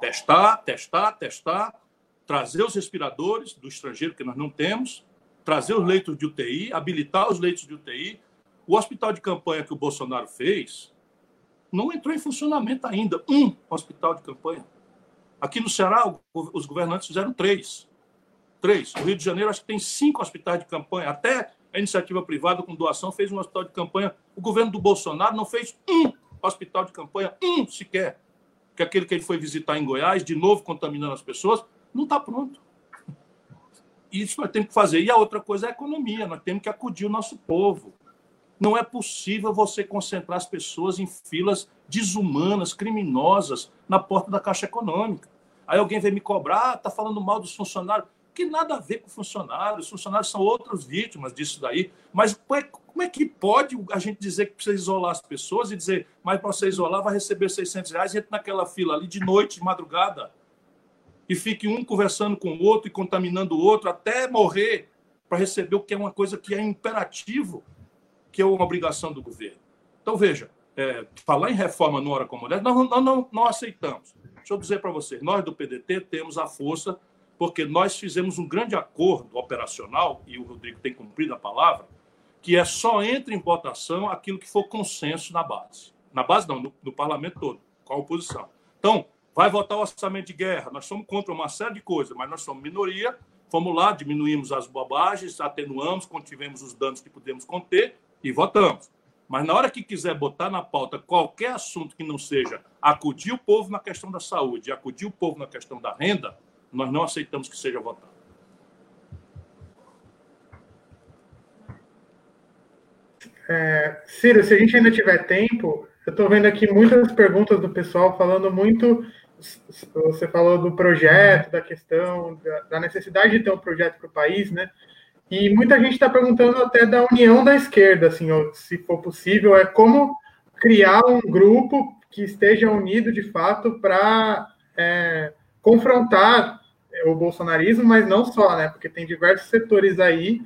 testar, testar, testar, trazer os respiradores do estrangeiro que nós não temos, trazer os leitos de UTI, habilitar os leitos de UTI. O hospital de campanha que o Bolsonaro fez não entrou em funcionamento ainda. Um hospital de campanha. Aqui no Ceará, os governantes fizeram três três. O Rio de Janeiro, acho que tem cinco hospitais de campanha. Até a iniciativa privada com doação fez um hospital de campanha. O governo do Bolsonaro não fez um hospital de campanha, um sequer. Que aquele que ele foi visitar em Goiás, de novo contaminando as pessoas, não está pronto. Isso nós temos que fazer. E a outra coisa é a economia. Nós temos que acudir o nosso povo. Não é possível você concentrar as pessoas em filas desumanas, criminosas, na porta da Caixa Econômica. Aí alguém vem me cobrar, está ah, falando mal dos funcionários que nada a ver com funcionários, os funcionários são outras vítimas disso daí. Mas como é, como é, que pode a gente dizer que precisa isolar as pessoas e dizer, mas para você isolar vai receber 600 reais entra naquela fila ali de noite, de madrugada, e fique um conversando com o outro e contaminando o outro até morrer para receber o que é uma coisa que é imperativo, que é uma obrigação do governo. Então, veja, é, falar em reforma no Hora com Mulher, nós não, não, não aceitamos. Deixa eu dizer para vocês, nós do PDT temos a força porque nós fizemos um grande acordo operacional, e o Rodrigo tem cumprido a palavra, que é só entra em votação aquilo que for consenso na base. Na base, não, no, no parlamento todo, com a oposição. Então, vai votar o orçamento de guerra. Nós somos contra uma série de coisas, mas nós somos minoria. Fomos lá, diminuímos as bobagens, atenuamos, contivemos os danos que podemos conter e votamos. Mas na hora que quiser botar na pauta qualquer assunto que não seja acudir o povo na questão da saúde, acudir o povo na questão da renda, nós não aceitamos que seja votado. É, Ciro, se a gente ainda tiver tempo, eu estou vendo aqui muitas perguntas do pessoal falando muito. Você falou do projeto, da questão, da, da necessidade de ter um projeto para o país, né? E muita gente está perguntando até da união da esquerda, assim, se for possível, é como criar um grupo que esteja unido de fato para é, confrontar o bolsonarismo, mas não só, né? Porque tem diversos setores aí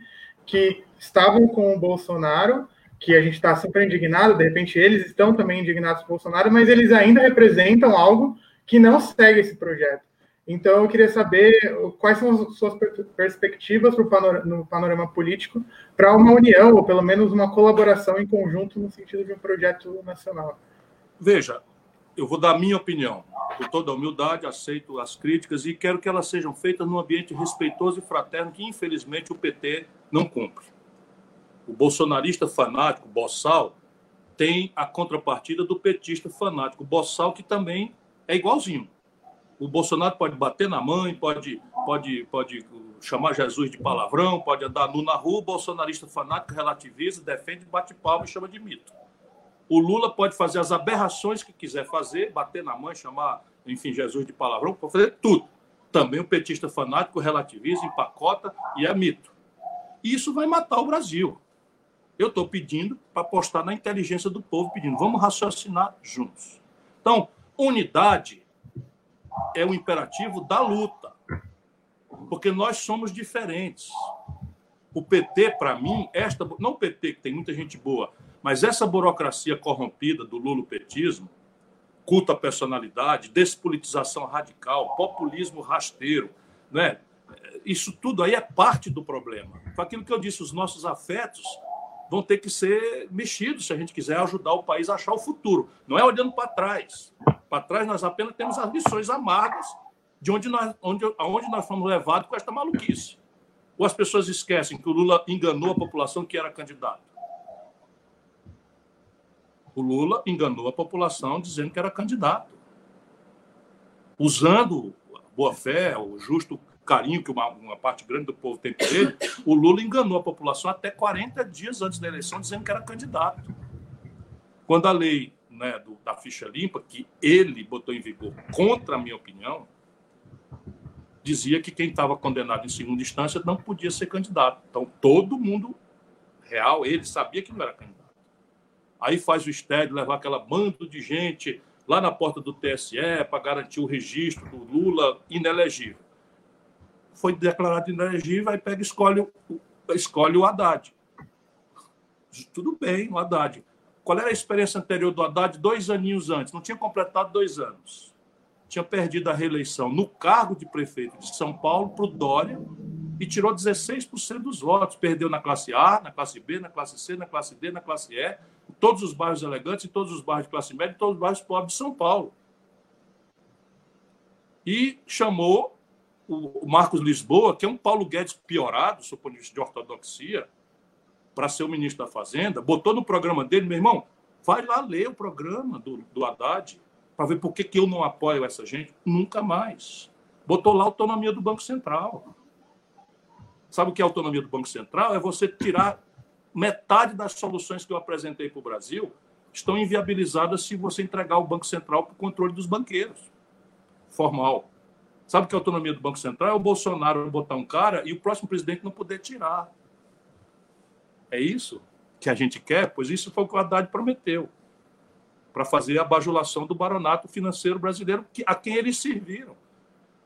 que estavam com o Bolsonaro, que a gente está super indignado, de repente eles estão também indignados com o Bolsonaro, mas eles ainda representam algo que não segue esse projeto. Então, eu queria saber quais são as suas perspectivas panorama, no panorama político para uma união, ou pelo menos uma colaboração em conjunto no sentido de um projeto nacional. Veja, eu vou dar a minha opinião. Com toda humildade, aceito as críticas e quero que elas sejam feitas num ambiente respeitoso e fraterno que, infelizmente, o PT não cumpre. O bolsonarista fanático, Bossal, tem a contrapartida do petista fanático, Bossal, que também é igualzinho. O Bolsonaro pode bater na mãe, pode, pode, pode chamar Jesus de palavrão, pode andar nu na rua, o bolsonarista fanático relativiza, defende, bate palma e chama de mito. O Lula pode fazer as aberrações que quiser fazer, bater na mãe, chamar, enfim, Jesus de palavrão, pode fazer tudo. Também o petista fanático relativiza, empacota e é mito. E isso vai matar o Brasil. Eu estou pedindo para apostar na inteligência do povo, pedindo, vamos raciocinar juntos. Então, unidade é o imperativo da luta, porque nós somos diferentes. O PT, para mim, esta não o PT, que tem muita gente boa, mas essa burocracia corrompida do lulopetismo, culto à personalidade, despolitização radical, populismo rasteiro, né? isso tudo aí é parte do problema. Foi aquilo que eu disse, os nossos afetos vão ter que ser mexidos se a gente quiser ajudar o país a achar o futuro. Não é olhando para trás. Para trás nós apenas temos as lições amargas de onde nós, onde, aonde nós fomos levados com esta maluquice. Ou as pessoas esquecem que o Lula enganou a população que era candidato. O Lula enganou a população dizendo que era candidato. Usando boa fé, o justo carinho que uma, uma, parte grande do povo tem por ele, o Lula enganou a população até 40 dias antes da eleição, dizendo que era candidato. Quando a lei né, do, da ficha limpa, que ele botou em vigor contra a minha opinião, dizia que quem estava condenado em segunda instância não podia ser candidato. Então, todo mundo real, ele sabia que não era candidato. Aí faz o estédio, levar aquela bando de gente lá na porta do TSE para garantir o registro do Lula inelegível foi declarado inelegível, aí pega e escolhe, escolhe o Haddad. Tudo bem, o Haddad. Qual era a experiência anterior do Haddad dois aninhos antes? Não tinha completado dois anos. Tinha perdido a reeleição no cargo de prefeito de São Paulo para o Dória e tirou 16% dos votos. Perdeu na classe A, na classe B, na classe C, na classe D, na classe E, todos os bairros elegantes, em todos os bairros de classe média, todos os bairros pobres de São Paulo. E chamou o Marcos Lisboa, que é um Paulo Guedes piorado, do ponto de vista de ortodoxia, para ser o ministro da Fazenda, botou no programa dele, meu irmão, vai lá ler o programa do, do Haddad, para ver por que, que eu não apoio essa gente. Nunca mais. Botou lá a autonomia do Banco Central. Sabe o que é a autonomia do Banco Central? É você tirar metade das soluções que eu apresentei para o Brasil estão inviabilizadas se você entregar o Banco Central para o controle dos banqueiros. Formal. Sabe que a autonomia do Banco Central é o Bolsonaro botar um cara e o próximo presidente não poder tirar. É isso que a gente quer? Pois isso foi o que o Haddad prometeu para fazer a bajulação do baronato financeiro brasileiro a quem eles serviram.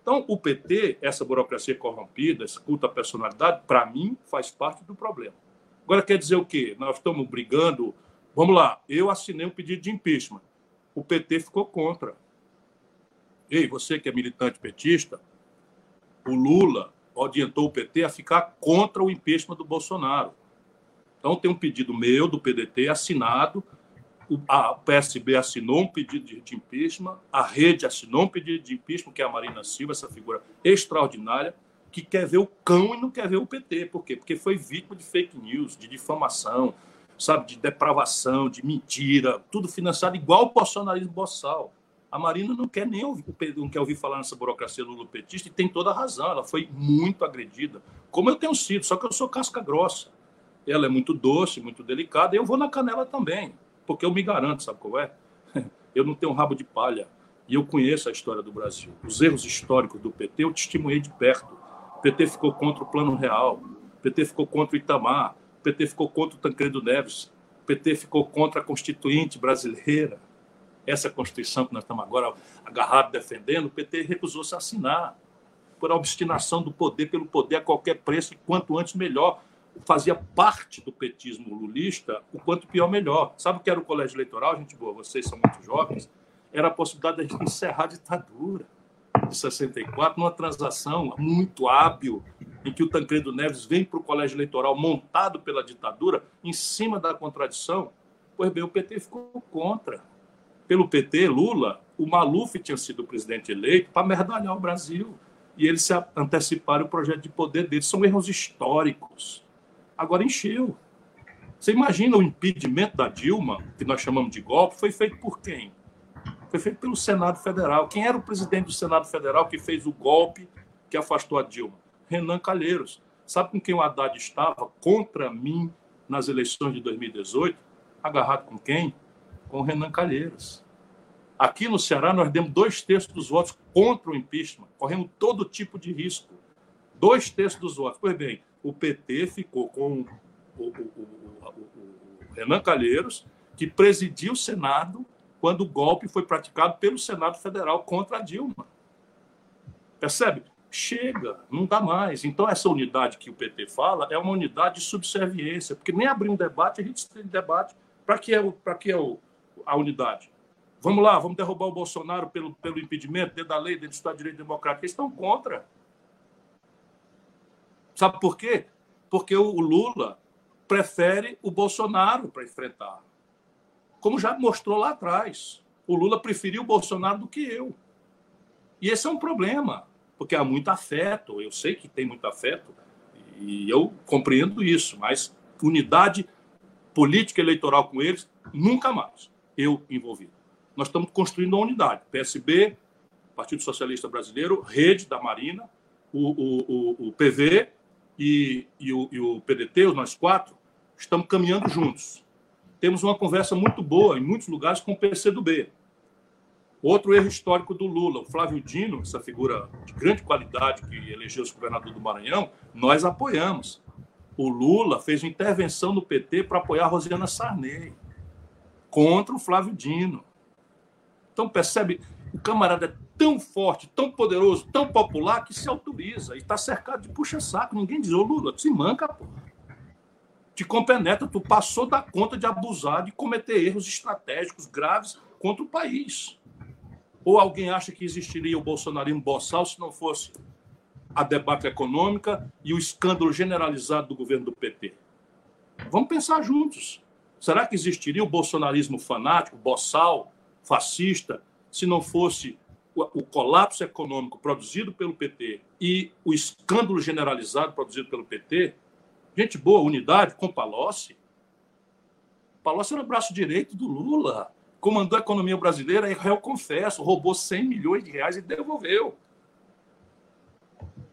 Então, o PT, essa burocracia corrompida, esse culto à personalidade, para mim, faz parte do problema. Agora, quer dizer o quê? Nós estamos brigando. Vamos lá, eu assinei um pedido de impeachment. O PT ficou contra. Ei, você que é militante petista, o Lula orientou o PT a ficar contra o impeachment do Bolsonaro. Então, tem um pedido meu, do PDT, assinado. A PSB assinou um pedido de impeachment, a rede assinou um pedido de impeachment, que é a Marina Silva, essa figura extraordinária, que quer ver o cão e não quer ver o PT. Por quê? Porque foi vítima de fake news, de difamação, sabe, de depravação, de mentira, tudo financiado igual o bolsonarismo boçal. A Marina não quer nem ouvir, não quer ouvir falar nessa burocracia lulopetista e tem toda a razão. Ela foi muito agredida, como eu tenho sido, só que eu sou casca grossa. Ela é muito doce, muito delicada, e eu vou na canela também, porque eu me garanto, sabe qual é? Eu não tenho rabo de palha e eu conheço a história do Brasil. Os erros históricos do PT eu testemunhei de perto. O PT ficou contra o Plano Real, o PT ficou contra o Itamar, o PT ficou contra o Tancredo Neves, o PT ficou contra a Constituinte brasileira essa Constituição que nós estamos agora agarrados defendendo, o PT recusou-se assinar por obstinação do poder, pelo poder a qualquer preço, e quanto antes melhor. Fazia parte do petismo lulista, o quanto pior melhor. Sabe o que era o colégio eleitoral, gente boa? Vocês são muito jovens. Era a possibilidade de encerrar a ditadura de 64, numa transação muito hábil, em que o Tancredo Neves vem para o colégio eleitoral montado pela ditadura, em cima da contradição. Pois bem, o PT ficou contra pelo PT, Lula, o Maluf tinha sido presidente eleito para merdalhar o Brasil. E eles se anteciparam o projeto de poder deles. São erros históricos. Agora encheu. Você imagina o impedimento da Dilma, que nós chamamos de golpe, foi feito por quem? Foi feito pelo Senado Federal. Quem era o presidente do Senado Federal que fez o golpe que afastou a Dilma? Renan Calheiros. Sabe com quem o Haddad estava contra mim nas eleições de 2018? Agarrado com quem? Com Renan Calheiros. Aqui no Ceará, nós demos dois terços dos votos contra o impeachment. Corremos todo tipo de risco. Dois terços dos votos. Pois bem, o PT ficou com o, o, o, o Renan Calheiros, que presidiu o Senado quando o golpe foi praticado pelo Senado Federal contra a Dilma. Percebe? Chega, não dá mais. Então, essa unidade que o PT fala é uma unidade de subserviência, porque nem abrir um debate, a gente tem debate. Para que é, o, que é o, a unidade? Vamos lá, vamos derrubar o Bolsonaro pelo, pelo impedimento, dentro da lei, dentro do Estado de Direito Democrático. Eles estão contra. Sabe por quê? Porque o Lula prefere o Bolsonaro para enfrentar como já mostrou lá atrás. O Lula preferiu o Bolsonaro do que eu. E esse é um problema, porque há muito afeto. Eu sei que tem muito afeto, e eu compreendo isso, mas unidade política eleitoral com eles, nunca mais. Eu envolvido. Nós estamos construindo uma unidade. PSB, Partido Socialista Brasileiro, Rede da Marina, o, o, o, o PV e, e, o, e o PDT, nós quatro, estamos caminhando juntos temos uma conversa muito boa em muitos lugares com o PCdoB. Outro erro histórico do Lula, o Flávio Dino, essa figura de grande qualidade que elegeu-se governador do Maranhão, nós apoiamos. O Lula fez uma intervenção no PT para apoiar a Rosiana Sarney contra o Flávio Dino. Então, percebe, o camarada é tão forte, tão poderoso, tão popular que se autoriza e está cercado de puxa-saco. Ninguém diz, ô Lula, se manca, porra te compenetra, tu passou da conta de abusar, de cometer erros estratégicos graves contra o país. Ou alguém acha que existiria o bolsonarismo boçal se não fosse a debate econômica e o escândalo generalizado do governo do PT? Vamos pensar juntos. Será que existiria o bolsonarismo fanático, boçal, fascista, se não fosse o colapso econômico produzido pelo PT e o escândalo generalizado produzido pelo PT? Gente boa, unidade, com Palocci. Palocci era o braço direito do Lula, comandou a economia brasileira, eu confesso, roubou 100 milhões de reais e devolveu.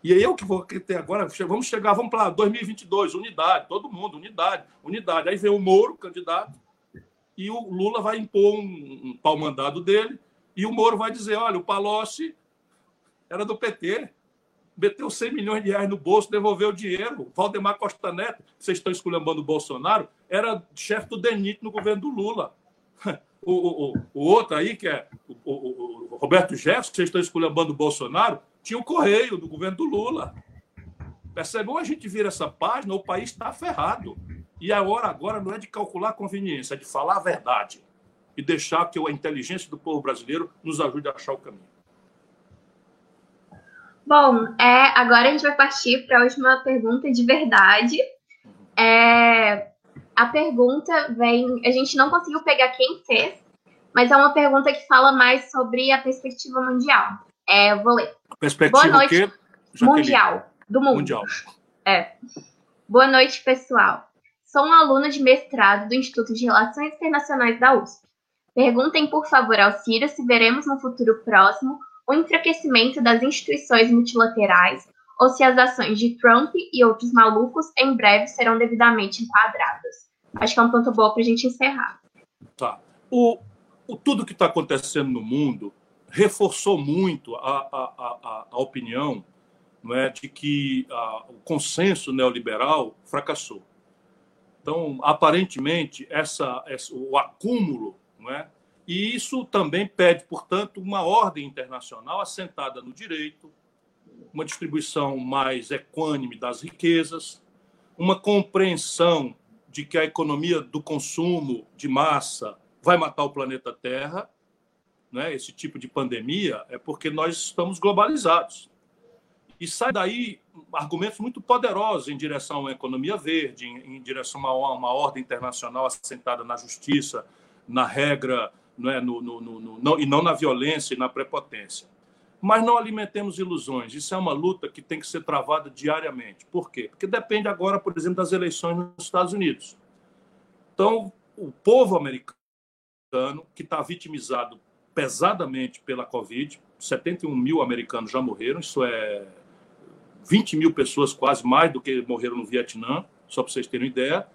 E aí eu que vou ter agora, vamos chegar, vamos para 2022, unidade, todo mundo, unidade, unidade. Aí vem o Moro, candidato, e o Lula vai impor um, um mandado dele, e o Moro vai dizer, olha, o Palocci era do PT, meteu 100 milhões de reais no bolso, devolveu o dinheiro. Valdemar Costa Neto, vocês estão esculhambando o Bolsonaro, era chefe do DENIT no governo do Lula. O, o, o outro aí, que é o, o, o Roberto Jefferson, vocês estão esculhambando o Bolsonaro, tinha o Correio do governo do Lula. Percebe? Ou a gente vira essa página, o país está ferrado. E a hora agora não é de calcular conveniência, é de falar a verdade. E deixar que a inteligência do povo brasileiro nos ajude a achar o caminho. Bom, é, agora a gente vai partir para a última pergunta de verdade. É, a pergunta vem. A gente não conseguiu pegar quem fez, mas é uma pergunta que fala mais sobre a perspectiva mundial. É, eu vou ler. Perspectiva Boa noite. Mundial. Do mundo. Mundial. É. Boa noite, pessoal. Sou um aluno de mestrado do Instituto de Relações Internacionais da USP. Perguntem, por favor, ao Ciro se veremos no futuro próximo o enfraquecimento das instituições multilaterais ou se as ações de Trump e outros malucos em breve serão devidamente enquadradas. Acho que é um ponto bom para a gente encerrar. Tá. O, o tudo que está acontecendo no mundo reforçou muito a, a, a, a opinião não é, de que a, o consenso neoliberal fracassou. Então, aparentemente, essa, essa, o acúmulo não é, e isso também pede, portanto, uma ordem internacional assentada no direito, uma distribuição mais equânime das riquezas, uma compreensão de que a economia do consumo de massa vai matar o planeta Terra, né? esse tipo de pandemia, é porque nós estamos globalizados. E sai daí argumentos muito poderosos em direção a uma economia verde, em, direção a uma ordem internacional assentada na justiça, na regra não é? no, no, no, no, e não na violência e na prepotência. Mas não alimentemos ilusões. Isso é uma luta que tem que ser travada diariamente. Por quê? Porque depende agora, por exemplo, das eleições nos Estados Unidos. Então, o povo americano, que está vitimizado pesadamente pela Covid, 71 mil americanos já morreram, isso é 20 mil pessoas, quase mais do que morreram no Vietnã, só para vocês terem ideia.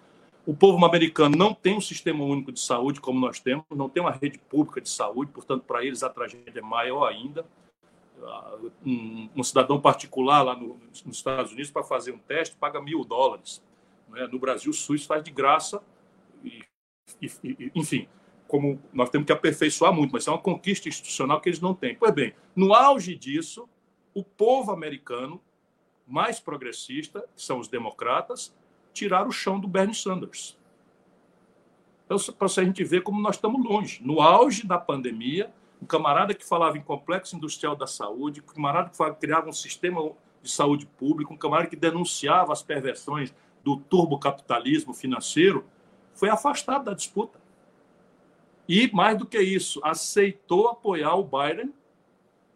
O povo americano não tem um sistema único de saúde como nós temos, não tem uma rede pública de saúde, portanto, para eles a tragédia é maior ainda. Ah, um, cidadão particular lá no, nos Estados Unidos, para fazer um teste, paga mil dólares. Né? No Brasil, o SUS faz de graça. E, e, enfim, como nós temos que aperfeiçoar muito, mas é uma conquista institucional que eles não têm. Pois bem, no auge disso, o povo americano mais progressista, que são os democratas, tiraram o chão do Bernie Sanders. Então, para a gente ver como nós estamos longe. No auge da pandemia, um camarada que falava em complexo industrial da saúde, um camarada que criava um sistema de saúde pública, um camarada que denunciava as perversões do turbocapitalismo financeiro, foi afastado da disputa. E, mais do que isso, aceitou apoiar o Biden,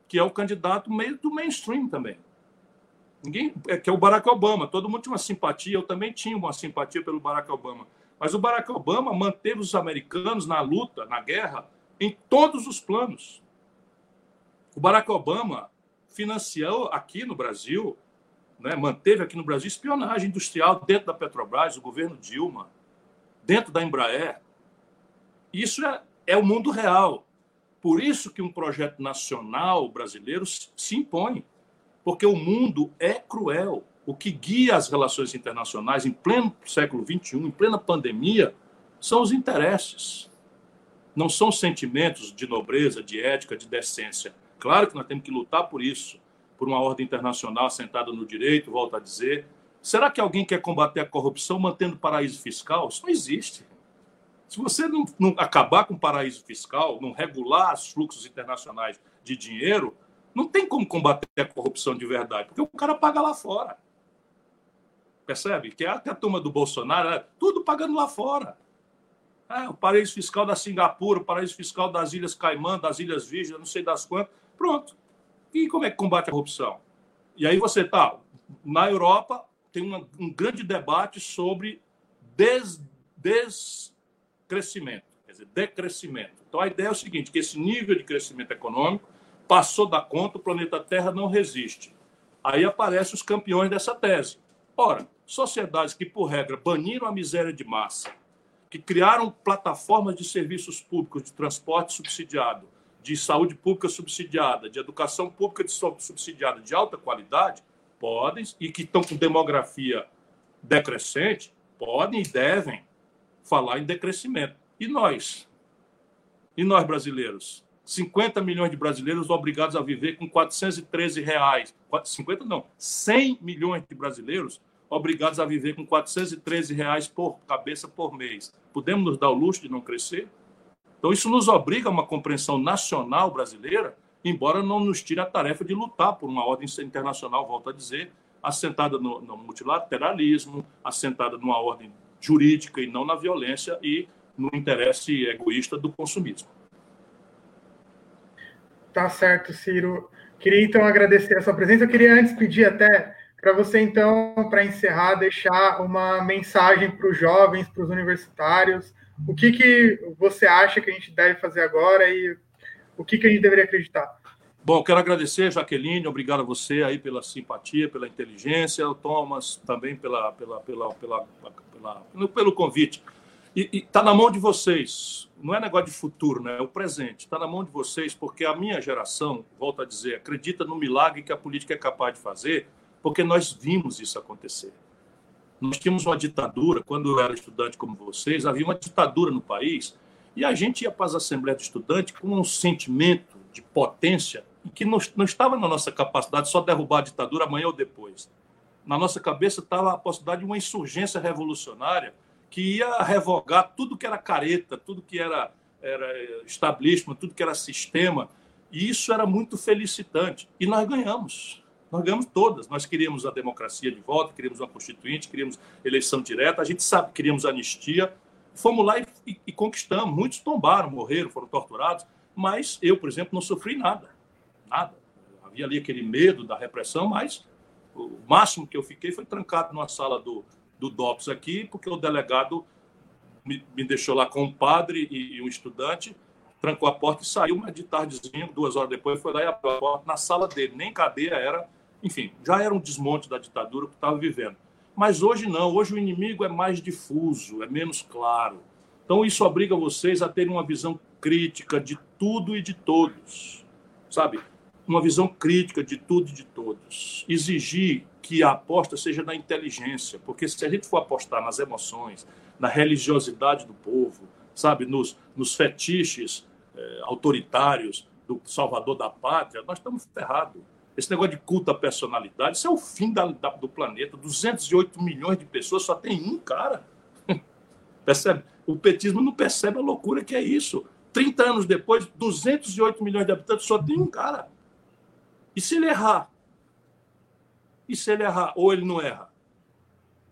que é o candidato meio do mainstream também. Ninguém, é, que é o Barack Obama. Todo mundo tinha uma simpatia, eu também tinha uma simpatia pelo Barack Obama. Mas o Barack Obama manteve os americanos na luta, na guerra, em todos os planos. O Barack Obama financiou aqui no Brasil, né, manteve aqui no Brasil espionagem industrial dentro da Petrobras, o governo Dilma, dentro da Embraer. Isso é, é o mundo real. Por isso que um projeto nacional brasileiro se impõe porque o mundo é cruel. O que guia as relações internacionais em pleno século XXI, em plena pandemia, são os interesses. Não são sentimentos de nobreza, de ética, de decência. Claro que nós temos que lutar por isso, por uma ordem internacional sentada no direito, volto a dizer. Será que alguém quer combater a corrupção mantendo paraíso fiscal? Isso não existe. Se você não, não acabar com o paraíso fiscal, não regular os fluxos internacionais de dinheiro, não tem como combater a corrupção de verdade, porque o cara paga lá fora. Percebe? Que é a, que a turma do Bolsonaro, é tudo pagando lá fora. É, o paraíso fiscal da Singapura, o paraíso fiscal das Ilhas Caimã, das Ilhas Virgens, não sei das quantas. Pronto. E como é que combate a corrupção? E aí você tá. Na Europa, tem uma, um grande debate sobre des, descrescimento, quer dizer, decrescimento. Então a ideia é o seguinte: que esse nível de crescimento econômico passou da conta, o planeta Terra não resiste. Aí aparecem os campeões dessa tese. Ora, sociedades que, por regra, baniram a miséria de massa, que criaram plataformas de serviços públicos de transporte subsidiado, de saúde pública subsidiada, de educação pública de subsidiada de alta qualidade, podem, e que estão com demografia decrescente, podem e devem falar em decrescimento. E nós? E nós, brasileiros? 50 milhões de brasileiros obrigados a viver com 413 reais. 50 não, 100 milhões de brasileiros obrigados a viver com 413 reais por cabeça por mês. Podemos nos dar o luxo de não crescer? Então, isso nos obriga a uma compreensão nacional brasileira, embora não nos tire a tarefa de lutar por uma ordem internacional, volto a dizer, assentada no, no multilateralismo, assentada numa ordem jurídica e não na violência e no interesse egoísta do consumismo. Tá certo, Ciro. Queria então agradecer a sua presença. Eu queria antes pedir até para você, então, para encerrar, deixar uma mensagem para os jovens, para os universitários. O que, que você acha que a gente deve fazer agora e o que, que a gente deveria acreditar? Bom, quero agradecer, Jaqueline, obrigado a você aí pela simpatia, pela inteligência, o Thomas também pela, pela, pela, pela, pelo convite. E está na mão de vocês. Não é negócio de futuro, né? é o presente. Está na mão de vocês, porque a minha geração, volto a dizer, acredita no milagre que a política é capaz de fazer, porque nós vimos isso acontecer. Nós tínhamos uma ditadura, quando eu era estudante como vocês, havia uma ditadura no país, e a gente ia para as assembleias de estudante com um sentimento de potência que não, não estava na nossa capacidade só derrubar a ditadura amanhã ou depois. Na nossa cabeça estava a possibilidade de uma insurgência revolucionária que ia revogar tudo que era careta, tudo que era, era establishment, tudo que era sistema. E isso era muito felicitante. E nós ganhamos. Nós ganhamos todas. Nós queríamos a democracia de volta, queríamos uma constituinte, queríamos eleição direta. A gente sabe que queríamos anistia. fomos lá e, e, e conquistamos. Muitos tombaram, morreram, foram torturados, mas eu, por exemplo, não sofri nada. Nada. Havia ali aquele medo da repressão, mas o máximo que eu fiquei foi trancado numa sala do, do DOPS aqui, porque o delegado me, me deixou lá com um padre e, e, um estudante, trancou a porta e saiu, mas de tardezinho, duas horas depois, foi lá e abriu a porta na sala dele. Nem cadeia era, enfim, já era um desmonte da ditadura que estava vivendo. Mas hoje não, hoje o inimigo é mais difuso, é menos claro. Então isso obriga vocês a terem uma visão crítica de tudo e de todos, sabe? Uma visão crítica de tudo e de todos. Exigir que a aposta seja na inteligência, porque se a gente for apostar nas emoções, na religiosidade do povo, sabe, nos, nos fetiches eh, autoritários do salvador da pátria, nós estamos ferrados. Esse negócio de culto à personalidade, isso é o fim da, da, do planeta. 208 milhões de pessoas, só tem um cara. Percebe? O petismo não percebe a loucura que é isso. 30 anos depois, 208 milhões de habitantes, só tem um cara. E se ele errar? E se ele errar ou ele não erra?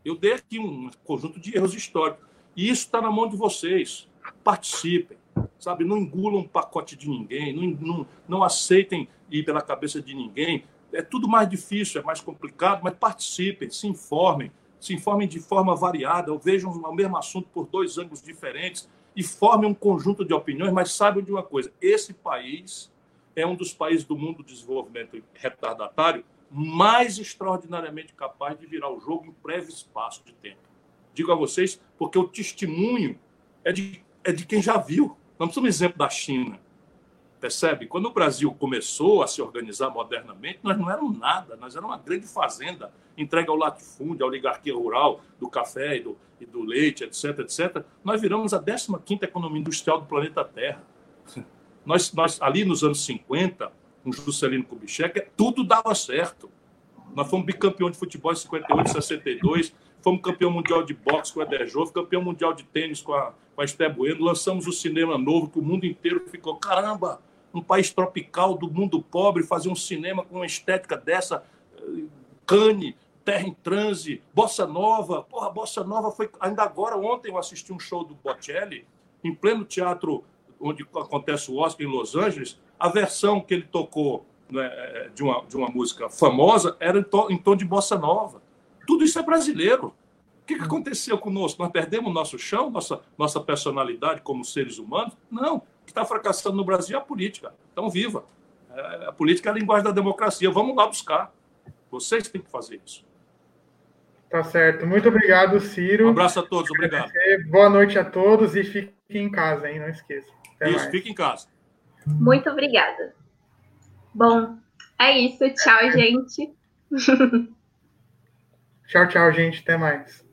Eu dei aqui um conjunto de erros históricos. E isso está na mão de vocês. Participem, sabe? Não engulam um pacote de ninguém, não, não, não aceitem ir pela cabeça de ninguém. É tudo mais difícil, é mais complicado, mas participem, se informem, se informem de forma variada, ou vejam o mesmo assunto por dois ângulos diferentes e formem um conjunto de opiniões, mas saibam de uma coisa: esse país é um dos países do mundo do desenvolvimento retardatário mais extraordinariamente capaz de virar o jogo em breve espaço de tempo. Digo a vocês, porque o testemunho é de, é de quem já viu. Não precisamos exemplo da China. Percebe? Quando o Brasil começou a se organizar modernamente, nós não éramos nada, nós éramos uma grande fazenda entregue ao latifúndio, à oligarquia rural, do café e do, e do leite, etc, etc. Nós viramos a 15ª economia industrial do planeta Terra. Nós, nós ali nos anos 50, com Juscelino Kubitschek, tudo dava certo. Nós fomos bicampeão de futebol em 58, 62, fomos campeão mundial de boxe com o Ederjoff, campeão mundial de tênis com a, com a Esté Bueno, lançamos o cinema novo, que o mundo inteiro ficou, caramba, um país tropical do mundo pobre, fazer um cinema com uma estética dessa, Cane, Terra em Transe, Bossa Nova, porra, Bossa Nova foi, ainda agora, ontem eu assisti um show do Bocelli, em pleno teatro onde acontece o Oscar em Los Angeles, a versão que ele tocou né, de, uma, de uma música famosa era em, to, em tom de bossa nova. Tudo isso é brasileiro. O que, que aconteceu conosco? Nós perdemos nosso chão, nossa, nossa personalidade como seres humanos? Não. O que está fracassando no Brasil é a política. Então, viva. É, a política é a linguagem da democracia. Vamos lá buscar. Vocês têm que fazer isso. Tá certo. Muito obrigado, Ciro. Um abraço a todos. Obrigado. Boa noite a todos e fiquem em casa, hein? Não esqueça. Até isso, mais. fique em casa. Muito obrigada. Bom, é isso. Tchau, gente. tchau, tchau, gente. Até mais.